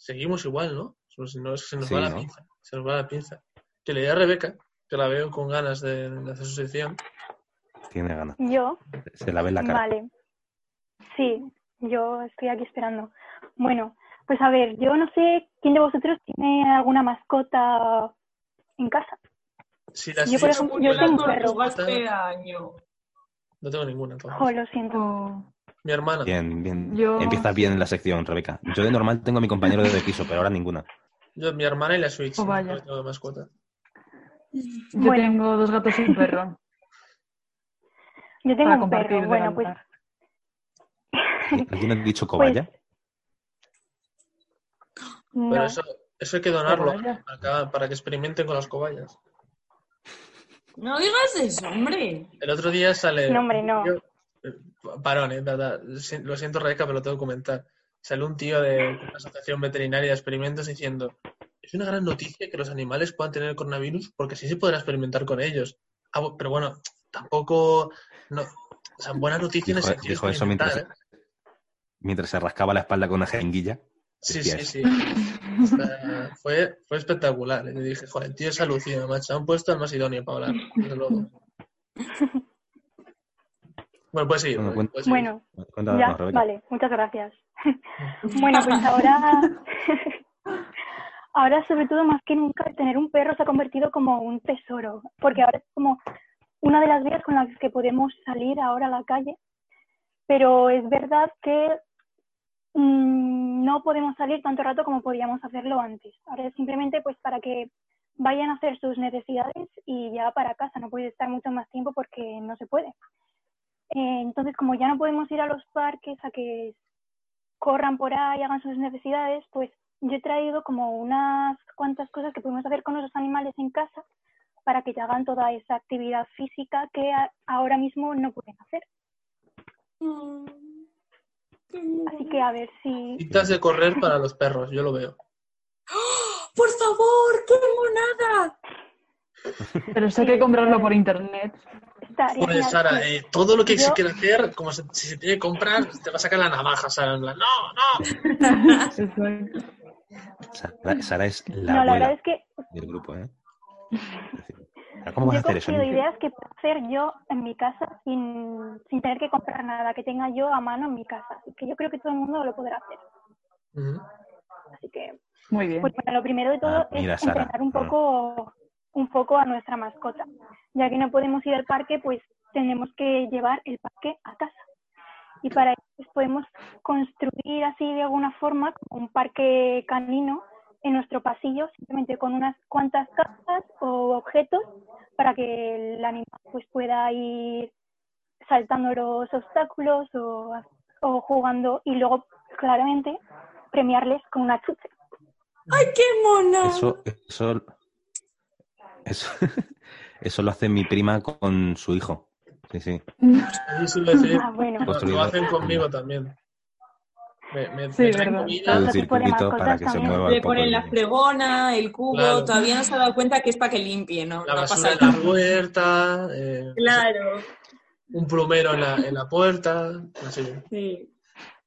seguimos igual, ¿no? Pues si no, se nos Sí, va la ¿no? pinza. Se nos va la pinza. Que le di a Rebeca, que la veo con ganas de, de hacer su sección. Tiene ganas. Yo, Se la ve en la cara. vale. Sí, yo estoy aquí esperando. Bueno, pues a ver, yo no sé quién de vosotros tiene alguna mascota en casa. Si las Yo, por ejemplo, yo tengo un perro. Hace año. No tengo ninguna, entonces. Jo, lo siento. O- Mi hermana. Bien, bien. Yo- Empieza bien la sección, Rebeca. Yo de normal tengo a mi compañero de piso, pero ahora ninguna. Yo, mi hermana y la Switch. Oh, vaya. no tengo de mascota. Yo Bueno. tengo dos gatos y un perro. Yo tengo para un perro. Bueno, pues. ¿Alguien ha dicho cobaya? no. Pero eso, eso hay que donarlo acá para que experimenten con las cobayas. No digas eso, hombre. El otro día sale. No, hombre, no. yo- eh, Parón, eh, verdad. Lo siento, Rebeca, pero lo tengo que comentar. Sale un tío de una asociación veterinaria de experimentos diciendo: Es una gran noticia que los animales puedan tener coronavirus porque así se podrá experimentar con ellos. Ah, pero bueno, tampoco. No, o sea, buena noticia en el Dijo, sentido de dijo eso experimentar, mientras, mientras se rascaba la espalda con una jeringuilla. Sí, sí, eso. sí. O sea, fue, fue espectacular. Y dije, joder, el tío es alucina, macho. Han puesto al más idóneo para hablar, desde luego. Bueno, pues sí. Bueno, Cuéntanos, ya, vale, muchas gracias. bueno, pues ahora, ahora sobre todo más que nunca tener un perro se ha convertido como un tesoro, porque ahora es como una de las vías con las que podemos salir ahora a la calle, pero es verdad que mm, no podemos salir tanto rato como podíamos hacerlo antes. Ahora es simplemente pues para que vayan a hacer sus necesidades y ya para casa, no puede estar mucho más tiempo porque no se puede. Eh, entonces, como ya no podemos ir a los parques a que corran por ahí, hagan sus necesidades, pues yo he traído como unas cuantas cosas que podemos hacer con los animales en casa para que te hagan toda esa actividad física que a- ahora mismo no pueden hacer. Así que a ver si... Citas de correr para los perros, yo lo veo. ¡Por favor! ¡Qué monada! Pero eso hay que comprarlo por internet. genial. Sara, eh, todo lo que se quiere hacer, como se- si se tiene que comprar, te va a sacar la navaja, Sara. En plan, no, no. Sara, Sara es la No, la verdad es que del grupo, ¿eh? ¿Cómo vas yo a hacer eso? ideas que puedo hacer yo en mi casa sin, sin tener que comprar nada, que tenga yo a mano en mi casa. Así que yo creo que todo el mundo lo podrá hacer. Así que Muy bien. Pues bueno, lo primero de todo Ah, mira, es Sara. entrenar un poco, un poco a nuestra mascota. Ya que no podemos ir al parque, pues tenemos que llevar el parque a casa. Y para eso pues, podemos construir así de alguna forma un parque canino en nuestro pasillo, simplemente con unas cuantas cajas o objetos para que el animal pues pueda ir saltando los obstáculos o, o jugando y luego claramente premiarles con una chuche. ¡Ay, qué mona! Eso, eso, eso, eso lo hace mi prima con su hijo. Sí, sí. Sí decir, Ah, bueno. lo- Construido. lo hacen conmigo también. Me, me, Sí, me traen comida, El para que se mueva Le ponen la fregona, el cubo, Claro. todavía no se ha dado cuenta que es para que limpie, ¿no? la no basura en la puerta, eh, Claro, un plumero en la, en la puerta, así. sí.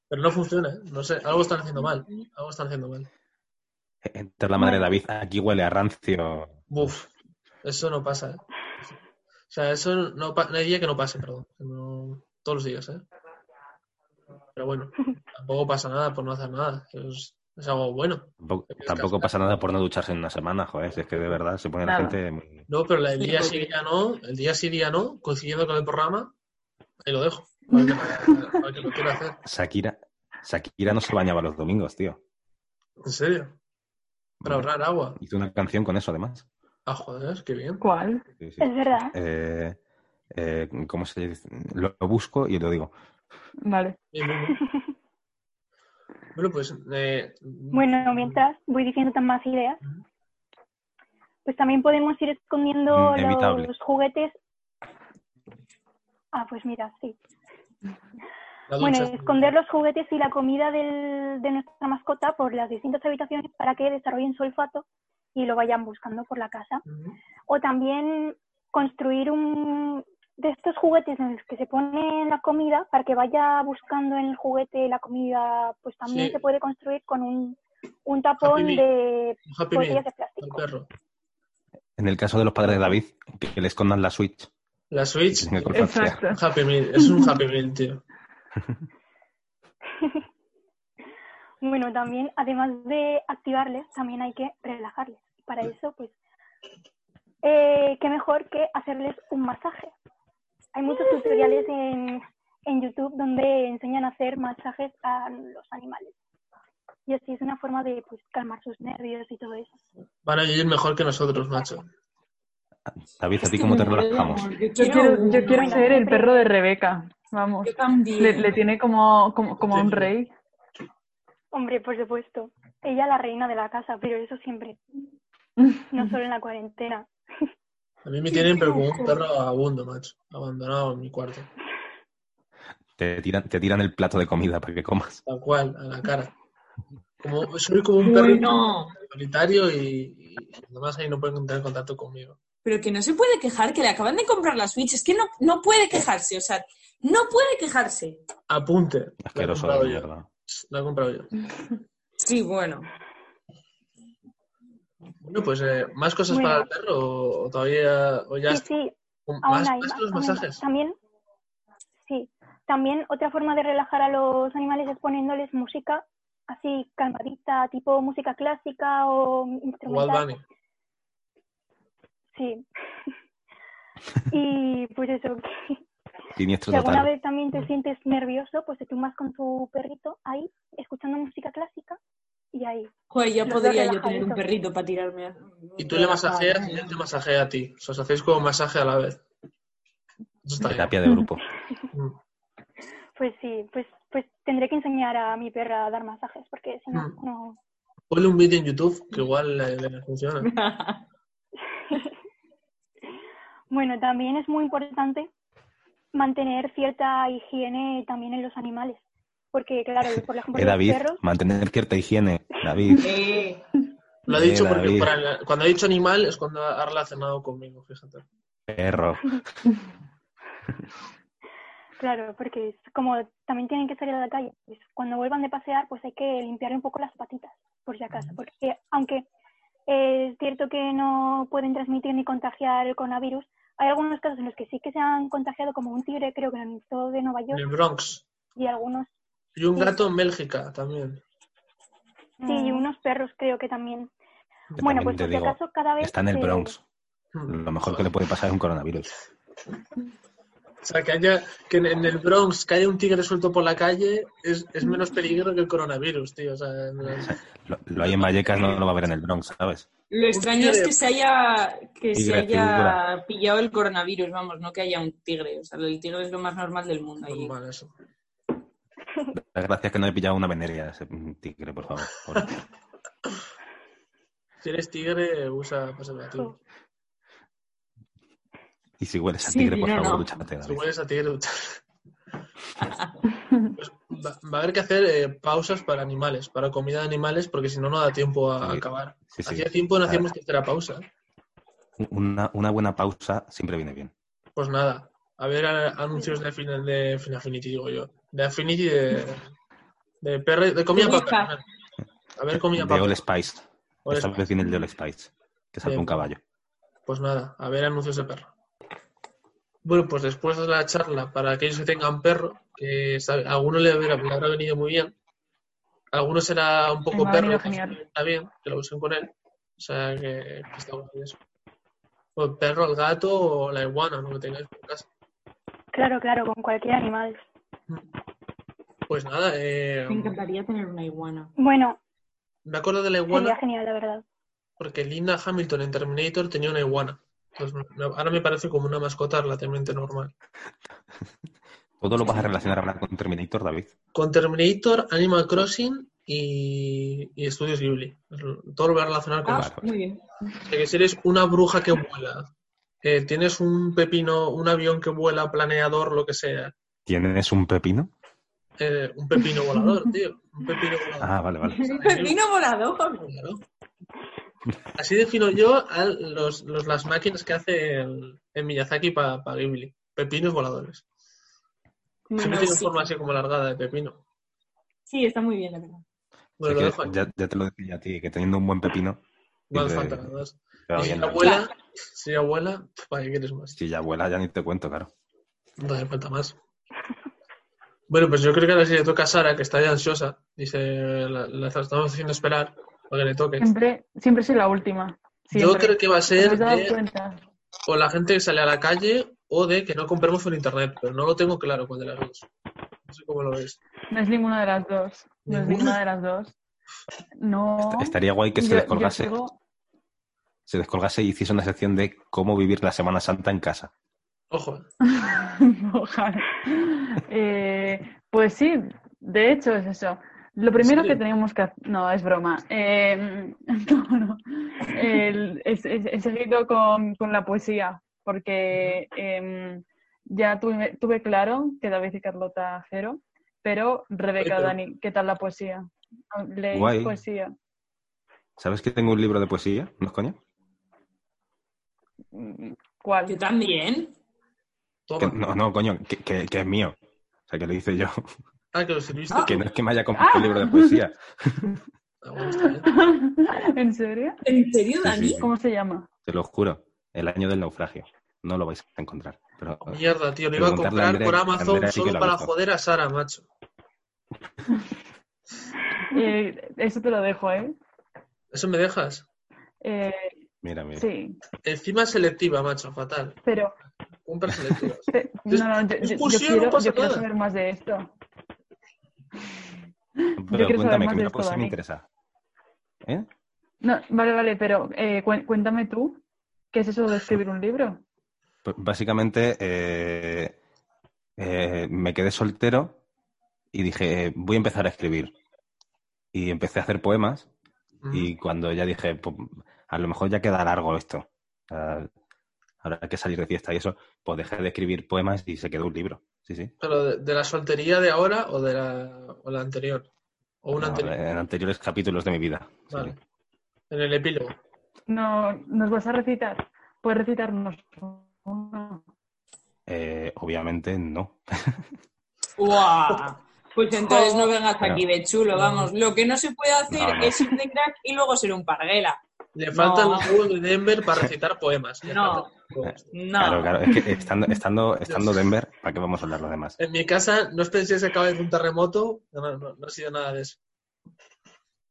Pero no funciona, ¿eh? no sé, algo están haciendo mal, algo están haciendo mal. Entonces la madre de David, aquí huele a rancio. Buf, eso no pasa, ¿eh? O sea, eso no, no hay día que no pase, perdón. no- todos los días, ¿eh? Pero bueno, tampoco pasa nada por no hacer nada. Es, es algo bueno. Tampoco, pasa nada por no ducharse en una semana, joder. Si es que de verdad se pone la gente muy... No, pero el día sí, día no, el día sí, día no, coincidiendo con el programa, ahí lo dejo. Para que, para que lo quiera hacer. Shakira, Shakira no se bañaba los domingos, tío. ¿En serio? Para ahorrar agua. Hizo una canción con eso, además. Ah, joder, qué bien. ¿Cuál? Sí, sí. Es verdad. Eh, eh, ¿Cómo se dice? Lo, lo busco y lo digo. Vale. Bien, bien, bien. Bueno, pues. Eh, Bueno, mientras voy diciendo tan más ideas, pues también podemos ir escondiendo Inevitable. los juguetes. Ah, pues mira, sí. Bueno, esconder los juguetes y la comida del- de nuestra mascota por las distintas habitaciones para que desarrollen su olfato y lo vayan buscando por la casa. O también construir un de estos juguetes en los que se pone la comida para que vaya buscando en el juguete la comida, pues también Sí. se puede construir con un, un tapón Happy de Un Happy botellas Meal de plástico. perro. En el caso de los padres de David, que, que le escondan la Switch. La Switch, olfatear. Exacto. un Happy Meal. Es un Happy Meal, tío. Bueno, también, además de activarles, también hay que relajarles. Para eso, pues, eh, qué mejor que hacerles un masaje. Hay muchos tutoriales en, en YouTube donde enseñan a hacer masajes a los animales. Y así es una forma de pues, calmar sus nervios y todo eso. Van a vivir mejor que nosotros, macho. David, ¿a ti cómo te relajamos? Yo quiero, yo quiero ser el perro de Rebeca. Vamos. Yo también. Le, le tiene como, como, como a un rey. Hombre, por supuesto, ella la reina de la casa, pero eso siempre, no solo en la cuarentena. A mí me tienen, pero como un perro vagabundo, macho. Abandonado en mi cuarto. Te tiran, te tiran el plato de comida para que comas. Tal cual, a la cara. Como, soy como un perro Bueno, solitario y, y además ahí no pueden tener contacto conmigo. pero que no se puede quejar, que le acaban de comprar la Switch. Es que no, no puede quejarse, o sea, no puede quejarse. Apunte. La he Asqueroso comprado de yo. mierda. La he comprado yo. Sí, bueno. Bueno, pues eh, ¿más cosas Bueno. para el perro o, o todavía o ya Sí, sí, ¿Más, hay más los masajes? También, sí, también otra forma de relajar a los animales es poniéndoles música así calmadita, tipo música clásica o instrumental. Sí. y pues eso, que Siniestro si alguna total. vez también te sientes nervioso, pues te tumbas con tu perrito ahí, escuchando música clásica y ahí. Joder, ya podría yo tener un perrito para tirarme. a- Y tú le masajeas y él te masajea a ti. O sea, os hacéis como masaje a la vez. Eso está bien. Terapia de grupo. Mm. Pues sí, pues, pues tendré que enseñar a mi perra a dar masajes, porque si no, Mm. no. Ponle un vídeo en YouTube que igual le, le funciona. Bueno, también es muy importante mantener cierta higiene también en los animales, porque claro, por ejemplo, Eh, los David, perros, mantener cierta higiene. David, Eh, Lo ha Eh, dicho porque David. para- cuando ha dicho animal es cuando ha relacionado conmigo, fíjate. perro. claro, porque es como también tienen que salir a la calle, pues cuando vuelvan de pasear, pues hay que limpiarle un poco las patitas, por si acaso, porque aunque eh, es cierto que no pueden transmitir ni contagiar el coronavirus, hay algunos casos en los que sí que se han contagiado, como un tigre, creo que en el estado de Nueva En York, el Bronx. y algunos, Y un Sí. gato en Bélgica también. sí, y unos perros creo que también. Que Bueno, también pues te por si digo, acaso cada vez está en el Bronx. Mm. Lo mejor que le puede pasar es un coronavirus. O sea, que haya que en, en el Bronx que haya un tigre suelto por la calle es, es menos peligro que el coronavirus, tío. O sea, en el- Lo, lo hay en Vallecas, no lo va a ver en el Bronx, ¿sabes? Lo extraño es que se haya, que se haya pillado el coronavirus, vamos, no que haya un tigre. O sea, el tigre es lo más normal del mundo. allí. normal eso. La gracia es que no he pillado una veneria ese tigre, por favor. Si eres tigre, usa preservativo. Y si hueles a Sí, tigre, por favor, no. dúchate, Si hueles a tigre, ducha. Pues va, va a haber que hacer eh, pausas para animales, para comida de animales, porque si no, no da tiempo a Sí. acabar. Sí, sí. Hacía tiempo no hacíamos tercera pausa. Una, una buena pausa siempre viene bien. Pues nada, a ver a- anuncios de, Fin- de Fin Affinity, digo yo. De Affinity de, de, perro, de comida De para. A ver comida De para All perros. Spice. All Esta Spice. vez viene el de All Spice. Que salta un caballo. Pues nada, a ver anuncios de perro. Bueno, pues después de la charla, para aquellos que tengan perro, que sabe- a alguno le habrá, le habrá venido muy bien, a algunos será un poco perro, está bien, que lo usen con él. O sea, que, que está guay eso. O el perro, el gato o la iguana, no lo tengáis por casa. Claro, claro, con cualquier animal. Pues nada, eh, Me encantaría tener una iguana. Bueno, me acuerdo de la sería iguana genial, la verdad. porque Linda Hamilton en Terminator tenía una iguana. Entonces, ahora me parece como una mascota relativamente normal. Todo lo vas a relacionar ahora con Terminator, David. Con Terminator, Animal Crossing y, y Estudios Ghibli. Todo lo voy a relacionar con Ah, eso. muy bien. O sea, que si eres una bruja que vuela, eh, tienes un pepino, un avión que vuela, planeador, lo que sea. ¿Tienes un pepino? eh, un pepino volador, tío. Un pepino volador. Ah, vale, vale. Pepino volador. Claro. Así defino yo a los, los- las máquinas que hace el, el Miyazaki para Ghibli. Pepinos voladores. Siempre Bueno, tiene sí. forma así como alargada de pepino. Sí, está muy bien, la verdad. Bueno, Sí, lo dejo aquí. ya, ya te lo decía a ti, que teniendo un buen pepino, No hace dice- falta nada más. te va Y si la abuela, si ya abuela, ¿para qué quieres más? Si ya abuela, ya ni te cuento, claro. No hace falta más. Bueno, pues yo creo que ahora sí le toca a Sara, que está ya ansiosa. Dice, la, la estamos haciendo esperar para que le toque. Siempre, siempre soy la última. Yo creo que va a ¿Os ser de cuenta? o la gente que sale a la calle o de que no compremos por internet, pero no lo tengo claro cuál de las dos. No sé cómo lo ves. No es ninguna de las dos. No es ¿Ninguna? ninguna de las dos. No. Estaría guay que se Yo- yo descolgase, sigo- se descolgase y hiciese una sección de cómo vivir la Semana Santa en casa. Ojo, Ojalá. Eh, pues sí, de hecho es eso. Lo primero que tenemos que hacer... No, es broma. Eh, no, no. El- es- es- he seguido con, con la poesía porque em, ya tuve, tuve claro que David y Carlota cero, pero Rebeca, Oye, pero- Dani, ¿qué tal la poesía? ¿Leéis Guay. poesía? ¿Sabes que tengo un libro de poesía? ¿No es coña? ¿Cuál? Yo también. Que- no, no, coño, que, que- que es mío. O sea, que lo hice yo. Ah, que lo escribiste. Que no es que me haya comprado un libro de poesía. Ah. ¿En serio? ¿En serio, Sí, Dani? sí. ¿Cómo se llama? Te lo juro. El año del naufragio. No lo vais a encontrar. Pero Mierda, tío, lo iba a comprar Andrea, por Amazon Andrea sí que solo para visto. joder a Sara, macho. Eh, eso te lo dejo, ¿eh? ¿Eso me dejas? Eh, mira, mira. sí, Encima selectiva, macho, fatal. pero Compra selectivas. no, no, yo, yo- yo no quiero, pasa yo quiero saber más de esto. Pero quiero saber cuéntame, más que de una esto, cosa me Dani. interesa. ¿Eh? No, vale, vale, pero eh, cuéntame tú, ¿qué es eso de escribir un libro? Pues básicamente eh, eh, me quedé soltero y dije, voy a empezar a escribir. Y empecé a hacer poemas Mm. y cuando ya dije, "Pues, a lo mejor ya queda largo esto. Sea, Ahora hay que salir de fiesta y eso, pues dejé de escribir poemas y se quedó un libro. Sí, sí. ¿Pero de, de la soltería de ahora o de la, o la anterior? ¿O una No, anterior? en anteriores capítulos de mi vida. sí. Vale. En el epílogo. No, ¿Nos vas a recitar? ¿Puedes recitarnos uno? Eh, obviamente no. ¡Guau! Pues entonces no vengas aquí de chulo, vamos. Lo que no se puede hacer No, no. es ir de crack y luego ser un parguela. Le faltan No. los juegos de Denver para recitar poemas. Le No. No. Claro, claro. Es que estando, estando, estando Denver, ¿para qué vamos a hablar los demás? En mi casa, no os penséis que acaba de hacer un terremoto. No, no, no, ha sido nada de eso.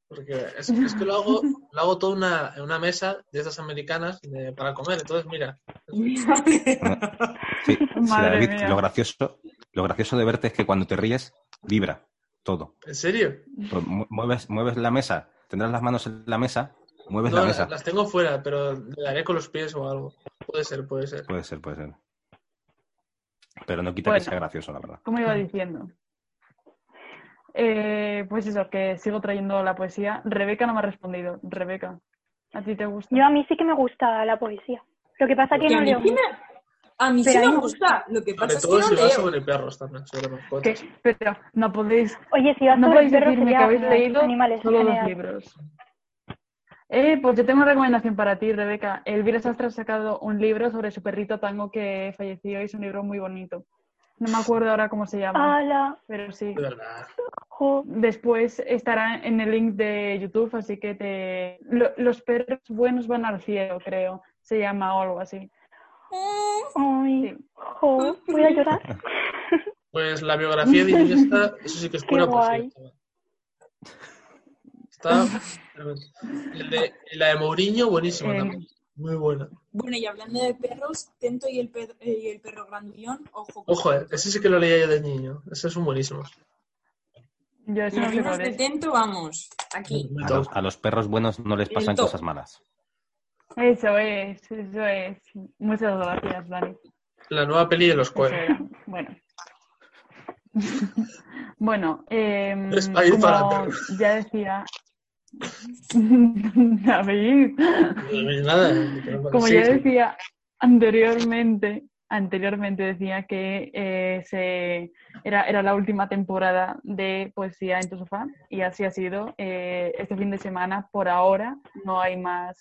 Porque es, es que lo hago, lo hago todo una, en una mesa de esas americanas de- para comer. Entonces, mira, Sí, David, mía. lo gracioso, lo gracioso de verte es que cuando te ríes, vibra todo. ¿en serio? Pues mu- mueves, mueves la mesa, tendrás las manos en la mesa, mueves No, la mesa. las tengo fuera, pero le daré con los pies o algo. Puede ser, puede ser. Puede ser, puede ser. Pero no quita Bueno. que sea gracioso, la verdad. Como iba diciendo. Eh, pues eso, que sigo trayendo la poesía. Rebeca no me ha respondido. Rebeca, ¿a ti te gusta? Yo a mí sí que me gusta la poesía. Lo que pasa que Que no leo sí A mí sí Pero a me gusta. Lo que pasa Sobre es que no leo. sobre perros también, sobre mascotas. ¿Qué? Pero no podéis, Oye, si vas no sobre podéis perros decirme que habéis leído animales solo general. libros. Eh, pues yo tengo una recomendación para ti, Rebeca. Elvira Sastre ha sacado un libro sobre su perrito tango que falleció y es un libro muy bonito. No me acuerdo ahora cómo se llama, ¡Hala! pero sí. De verdad. Jo. Después estará en el link de YouTube, así que te... Lo- los perros buenos van al cielo, creo. Se llama o algo así. Ay, Sí. jo, voy a llorar. Pues la biografía de Iniesta, eso sí que es Qué pura guay. Está. El de- la de Mourinho, buenísima Eh, también. Muy buena. Bueno, y hablando de perros, Tento y el, per- y el perro grandullón, ojo. Ojo, eh, ese sí que lo leía yo de niño. Esos son buenísimos. Yo eso Los no sé de es. Tento, vamos, aquí. A los, toca. a los perros buenos no les pasan cosas malas. Eso es, eso es. Muchas gracias, Dani. La nueva peli de los era. Bueno. bueno, eh, como ya decía. David. No nada. Como ya decía anteriormente, anteriormente decía que eh, se, era, era la última temporada de Poesía en tu sofá y así ha sido. Eh, este fin de semana, por ahora, no hay más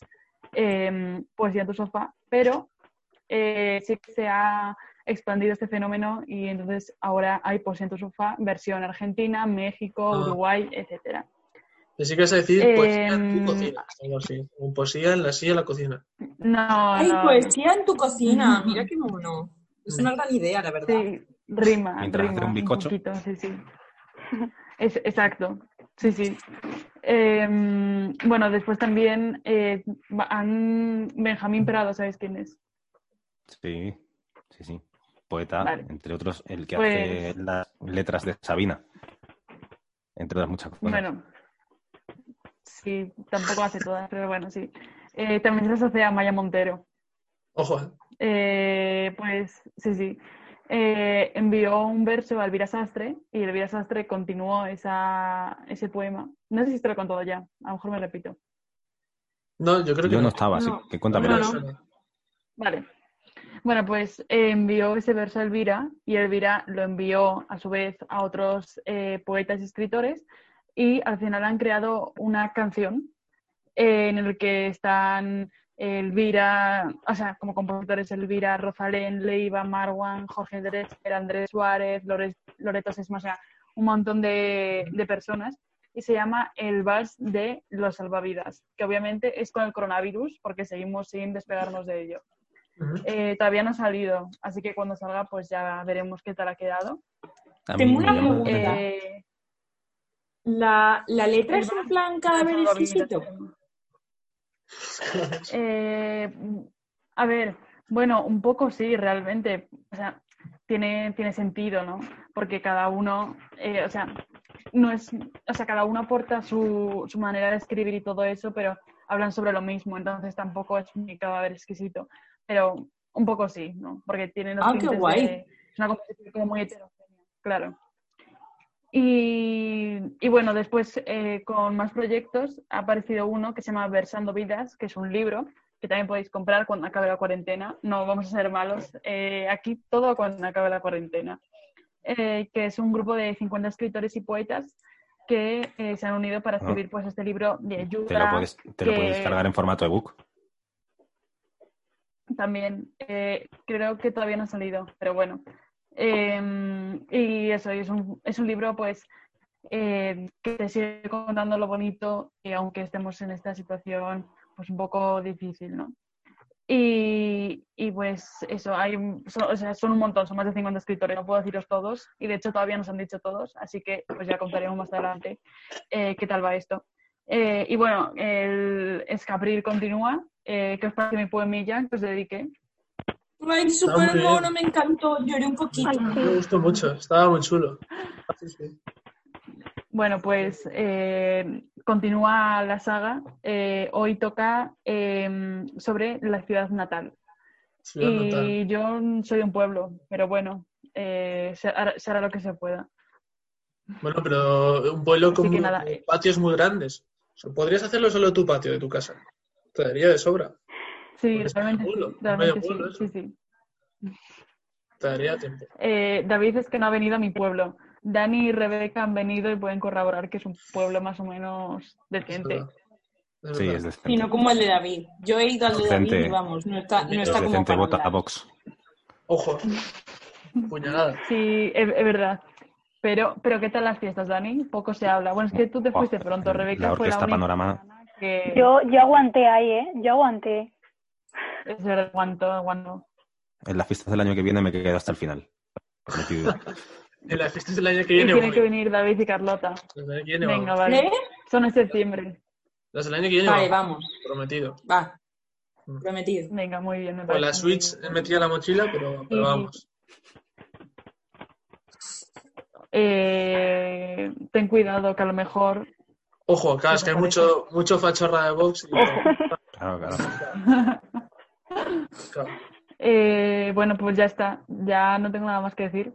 eh, Poesía en tu sofá, pero eh, sí que se ha expandido este fenómeno y entonces ahora hay Poesía en tu sofá, versión Argentina, México, Ah. Uruguay, etcétera. Pensé que a decir poesía en Em, tu cocina. Algo así. Un poesía en la silla de la cocina. No, Ay, no. poesía en tu cocina. Mira qué mono. Es una gran idea, la verdad. Sí, rima, Mientras hace rima un bizcocho. poquito, sí, sí. Es, exacto, sí, sí. Em, bueno, después también eh, Benjamín Prado, ¿sabes quién es? Sí, sí, sí. Poeta, Vale. entre otros, el que Pues- hace las letras de Sabina. Entre otras muchas cosas. Bueno, sí, tampoco hace todas, pero bueno, sí. Eh, también se asocia a Maya Montero. Ojo, eh. Pues sí, sí. Eh, envió un verso a Elvira Sastre y Elvira Sastre continuó esa, ese poema. No sé si te lo he contado ya, a lo mejor me repito. No, yo creo que Yo no estaba, así que cuéntame. No, No, no. no. Vale. Bueno, pues eh, envió ese verso a Elvira y Elvira lo envió a su vez a otros eh, poetas y escritores y al final han creado una canción eh, en el que están Elvira, o sea, como compositores Elvira, Rosalén, Leiva, Marwan, Jorge Drescher, Andrés Suárez, Lores- Loreto Sesma, o sea, un montón de, de personas y se llama El Vals de los Salvavidas, que obviamente es con el coronavirus porque seguimos sin despegarnos de ello. Eh, todavía no ha salido, así que cuando salga pues ya veremos qué tal ha quedado. Tengo una la pregunta. Eh, La, la letra es en plan cadáver exquisito. Eh, a ver, bueno, un poco sí, realmente. O sea, tiene, tiene sentido, ¿no? Porque cada uno, eh, o sea, no es, o sea, cada uno aporta su, su manera de escribir y todo eso, pero hablan sobre lo mismo, entonces tampoco es mi cadáver exquisito. Pero un poco sí, ¿no? Porque tiene los Ah, qué guay. de- es una composición como muy heterogénea, claro. Y, y bueno, después eh, con más proyectos ha aparecido uno que se llama Versando Vidas, que es un libro que también podéis comprar cuando acabe la cuarentena. No vamos a ser malos. eh, aquí todo cuando acabe la cuarentena. Eh, que es un grupo de 50 escritores y poetas que eh, se han unido para escribir pues este libro de ayuda. Te lo puedes, te lo puedes que- cargar en formato ebook. también. eh, creo que todavía no ha salido, pero bueno. Eh, y eso, es un, es un libro pues eh, que te sigue contando lo bonito y aunque estemos en esta situación pues un poco difícil, ¿no? Y, y, pues eso, hay, son, o sea, son un montón, son más de 50 escritores, no puedo deciros todos y de hecho todavía nos han dicho todos, así que pues ya contaremos más adelante eh, qué tal va esto. Eh, y bueno, el Escabril continúa, eh, que os parece mi poemilla que os dediqué. Mono, me encantó. Lloré un poquito. Ay, Me gustó mucho, estaba muy chulo. Sí, sí. Bueno, pues eh, continúa la saga. Eh, hoy toca eh, sobre la ciudad natal. Ciudad natal. Y yo soy de un pueblo, pero bueno, eh, se, hará, se hará lo que se pueda. Bueno, pero un pueblo con nada, eh. patios muy grandes. O sea, podrías hacerlo solo en tu patio de tu casa. Te daría de sobra. Sí, realmente sí. Realmente sí, sí, sí. Te daría tiempo. Eh, David es que no ha venido a mi pueblo. Dani y Rebeca han venido y pueden corroborar que es un pueblo más o menos Es decente. verdad. Es Sí, es decente. Y no como el de David. Yo he ido al de David y vamos, no está, no Es está Es como decente, vota a. Vox. Ojo. Puñalada. Sí, es, es verdad. Pero, pero ¿qué tal las fiestas, Dani? Poco se habla. Bueno, es que tú te Oh, fuiste pronto, la Rebeca fue la orquesta única Panorama. que Yo, yo aguanté ahí, ¿eh? Yo aguanté. Es verdad. En las fiestas del año que viene me quedo hasta el final. Prometido. En las fiestas del año que Y viene. tienen voy. que venir David y Carlota. Las del año que viene Venga, vamos. vale. ¿Eh? Son en septiembre. Las del año que viene Vale, vamos. vamos. Prometido. Va. Mm. Prometido. Venga, muy bien. me Con parece la Switch en la mochila, pero, pero Y- vamos. Eh, ten cuidado que a lo mejor Ojo, claro, es que hay mucho, mucho fachorra de Vox. Y, Claro, claro. claro. Eh, bueno, pues ya está. Ya no tengo nada más que decir.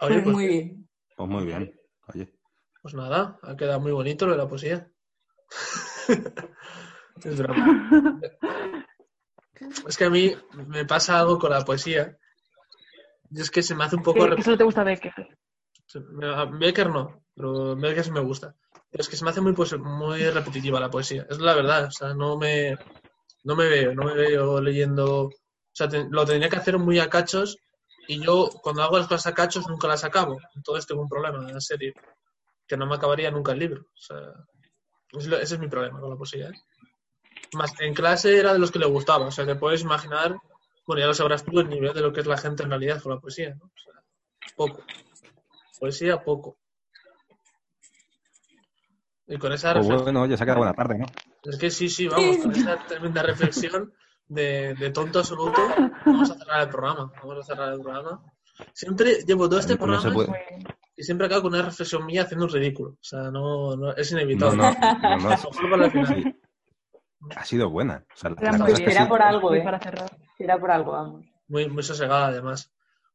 Oye, Pues pues, muy bien. Pues muy bien. Oye. pues nada, ha quedado muy bonito lo de la poesía. es broma. Es que a mí me pasa algo con la poesía. Y es que se me hace un poco... Que, que solo te gusta Becker. Becker no, pero Becker sí me gusta. Pero es que se me hace muy, poes- muy repetitiva la poesía. Es la verdad. O sea, no me, no me veo, no me veo leyendo. O sea, te- lo tendría que hacer muy a cachos y yo cuando hago las cosas a cachos nunca las acabo. Entonces tengo un problema en la serie. Que no me acabaría nunca el libro. O sea, ese es mi problema con la poesía. ¿eh? Más, en clase era de los que le gustaba. O sea, te puedes imaginar, bueno, ya lo sabrás tú, el nivel de lo que es la gente en realidad con la poesía. ¿no? O sea, poco. Poesía, poco. Y con esa Pues bueno, oye, se ha quedado buena tarde, ¿no? Es que sí, sí, vamos, con esa tremenda reflexión de, de tonto absoluto, vamos a cerrar el programa. Vamos a cerrar el programa. Siempre llevo todo este no programa y siempre acabo con una reflexión mía haciendo un ridículo. O sea, no, no es inevitable. no, no, no. Sí. Ha sido buena. O sea, la, Era la es. Era por algo, ¿eh? para cerrar. Será por algo, vamos. Muy, muy sosegada, además.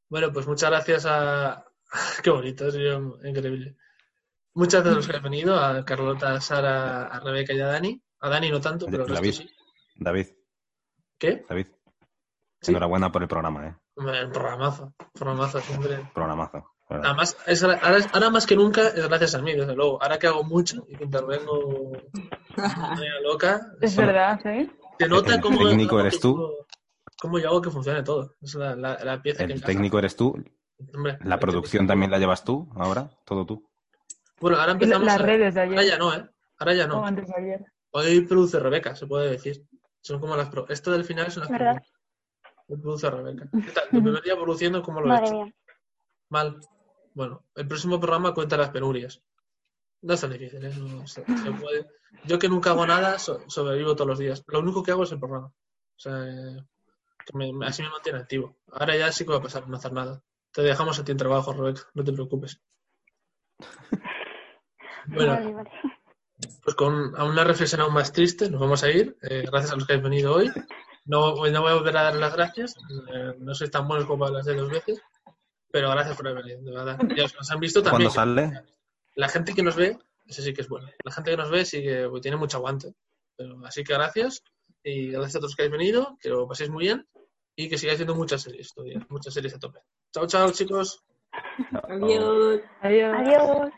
Bueno, pues muchas gracias a. Qué bonito, sido increíble. Muchas gracias a los que han venido, a Carlota, a Sara, a Rebeca y a Dani. A Dani no tanto, pero el resto David. sí. David, ¿Qué? David. Sí. Enhorabuena por el programa, ¿eh? Programazo. Programazo, siempre. Programazo. ¿verdad? Además, es- ahora, ahora más que nunca es gracias a mí, desde luego. Ahora que hago mucho y que intervengo de loca, Es verdad, ¿eh? se nota El cómo. técnico eres tú. Cómo yo hago que funcione todo. Es la, la, la pieza que El técnico eres tú, Hombre, la el producción también la llevas tú, ahora, todo tú. Bueno, ahora empezamos. las a- redes de Ahora ayer. ya no, ¿eh? Ahora ya O no. antes de ayer. Hoy produce Rebeca, se puede decir. Son como las pro- Esto del final es una ¿Verdad? Hoy produce Rebeca. ¿Qué tal? Tu primer día produciendo, ¿cómo lo he hecho? mía. Mal. Bueno, el próximo programa cuenta las penurias. No es tan difícil, ¿eh? No, se, se puede. Yo que nunca hago nada, so- sobrevivo todos los días. Lo único que hago es el programa. O sea, eh, que me- me- así me mantiene activo. Ahora ya sí que va a pasar no hacer nada. Te dejamos a ti en trabajo, Rebeca, no te preocupes. Bueno, Vale, vale. Pues con a una reflexión aún más triste, nos vamos a ir. Eh, gracias a los que habéis venido hoy. No, no voy a volver a dar las gracias. eh, no sois tan buenos como las de dos veces. Pero gracias por haber venido, de verdad. Y a los que nos han visto también. ¿Cuándo sale? La gente que nos ve, ese sí que es bueno. La gente que nos ve sí que pues, tiene mucho aguante. Pero, así que gracias. Y gracias a todos que habéis venido. Que lo paséis muy bien. Y que sigáis viendo muchas series todavía. Muchas series a tope. Chao, chao, chicos. Adiós. Adiós. Adiós.